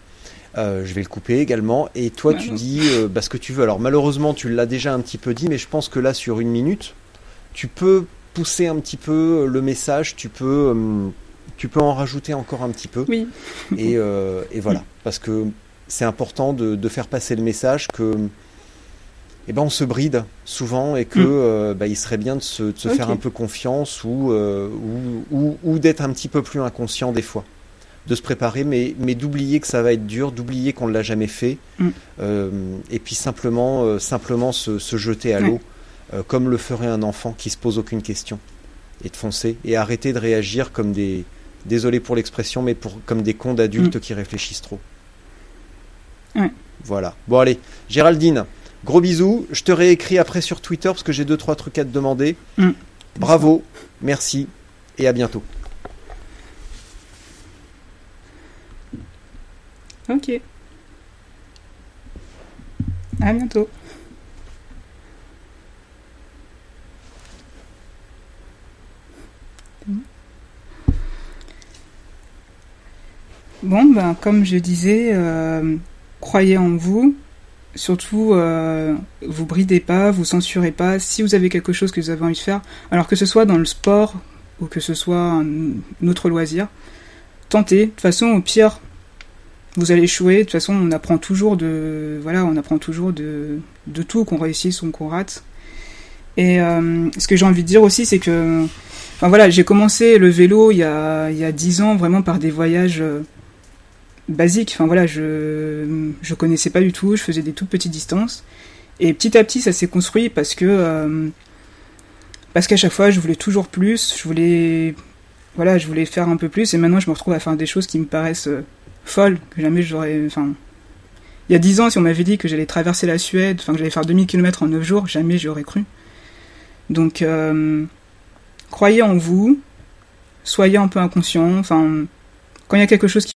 je vais le couper également. Et toi, tu dis bah, ce que tu veux. Alors, malheureusement, tu l'as déjà un petit peu dit, mais je pense que là, sur une minute, tu peux pousser un petit peu le message, tu peux, euh, tu peux en rajouter encore un petit peu. Oui. Et, euh, et voilà, parce que c'est important de, de, faire passer le message que eh ben, on se bride souvent et que mm. euh, bah, il serait bien de se, de se faire un peu confiance ou, ou, ou, ou d'être un petit peu plus inconscient des fois. De se préparer, mais, mais d'oublier que ça va être dur, d'oublier qu'on ne l'a jamais fait, mm. et puis simplement, simplement se, se jeter à l'eau euh, comme le ferait un enfant qui se pose aucune question, et de foncer, et arrêter de réagir comme des, désolé pour l'expression, mais pour, comme des cons d'adultes mm. qui réfléchissent trop. Voilà. Bon allez, Géraldine, gros bisous. Je te réécris après sur Twitter parce que j'ai deux trois trucs à te demander. Mm. Bravo, merci et à bientôt. Ok. À bientôt. Bon, ben, comme je disais, euh, croyez en vous. Surtout, euh, vous bridez pas, vous censurez pas. Si vous avez quelque chose que vous avez envie de faire, alors que ce soit dans le sport ou que ce soit un autre loisir, tentez. De toute façon, au pire, vous allez échouer. De toute façon, on apprend toujours de, voilà, on apprend toujours de, tout, qu'on réussisse ou qu'on rate. Et euh, ce que j'ai envie de dire aussi, c'est que, enfin voilà, j'ai commencé le vélo il y a il y a dix ans vraiment par des voyages euh, basiques. Enfin voilà, je je connaissais pas du tout, je faisais des toutes petites distances. Et petit à petit, ça s'est construit parce que euh, parce qu'à chaque fois, je voulais toujours plus, je voulais voilà, je voulais faire un peu plus. Et maintenant, je me retrouve à faire des choses qui me paraissent euh, folles, que jamais j'aurais. Enfin, il y a dix ans, si on m'avait dit que j'allais traverser la Suède, enfin que j'allais faire 2000 km en 9 jours, jamais j'aurais cru. Donc, euh, croyez en vous, soyez un peu inconscient. Enfin, quand il y a quelque chose qui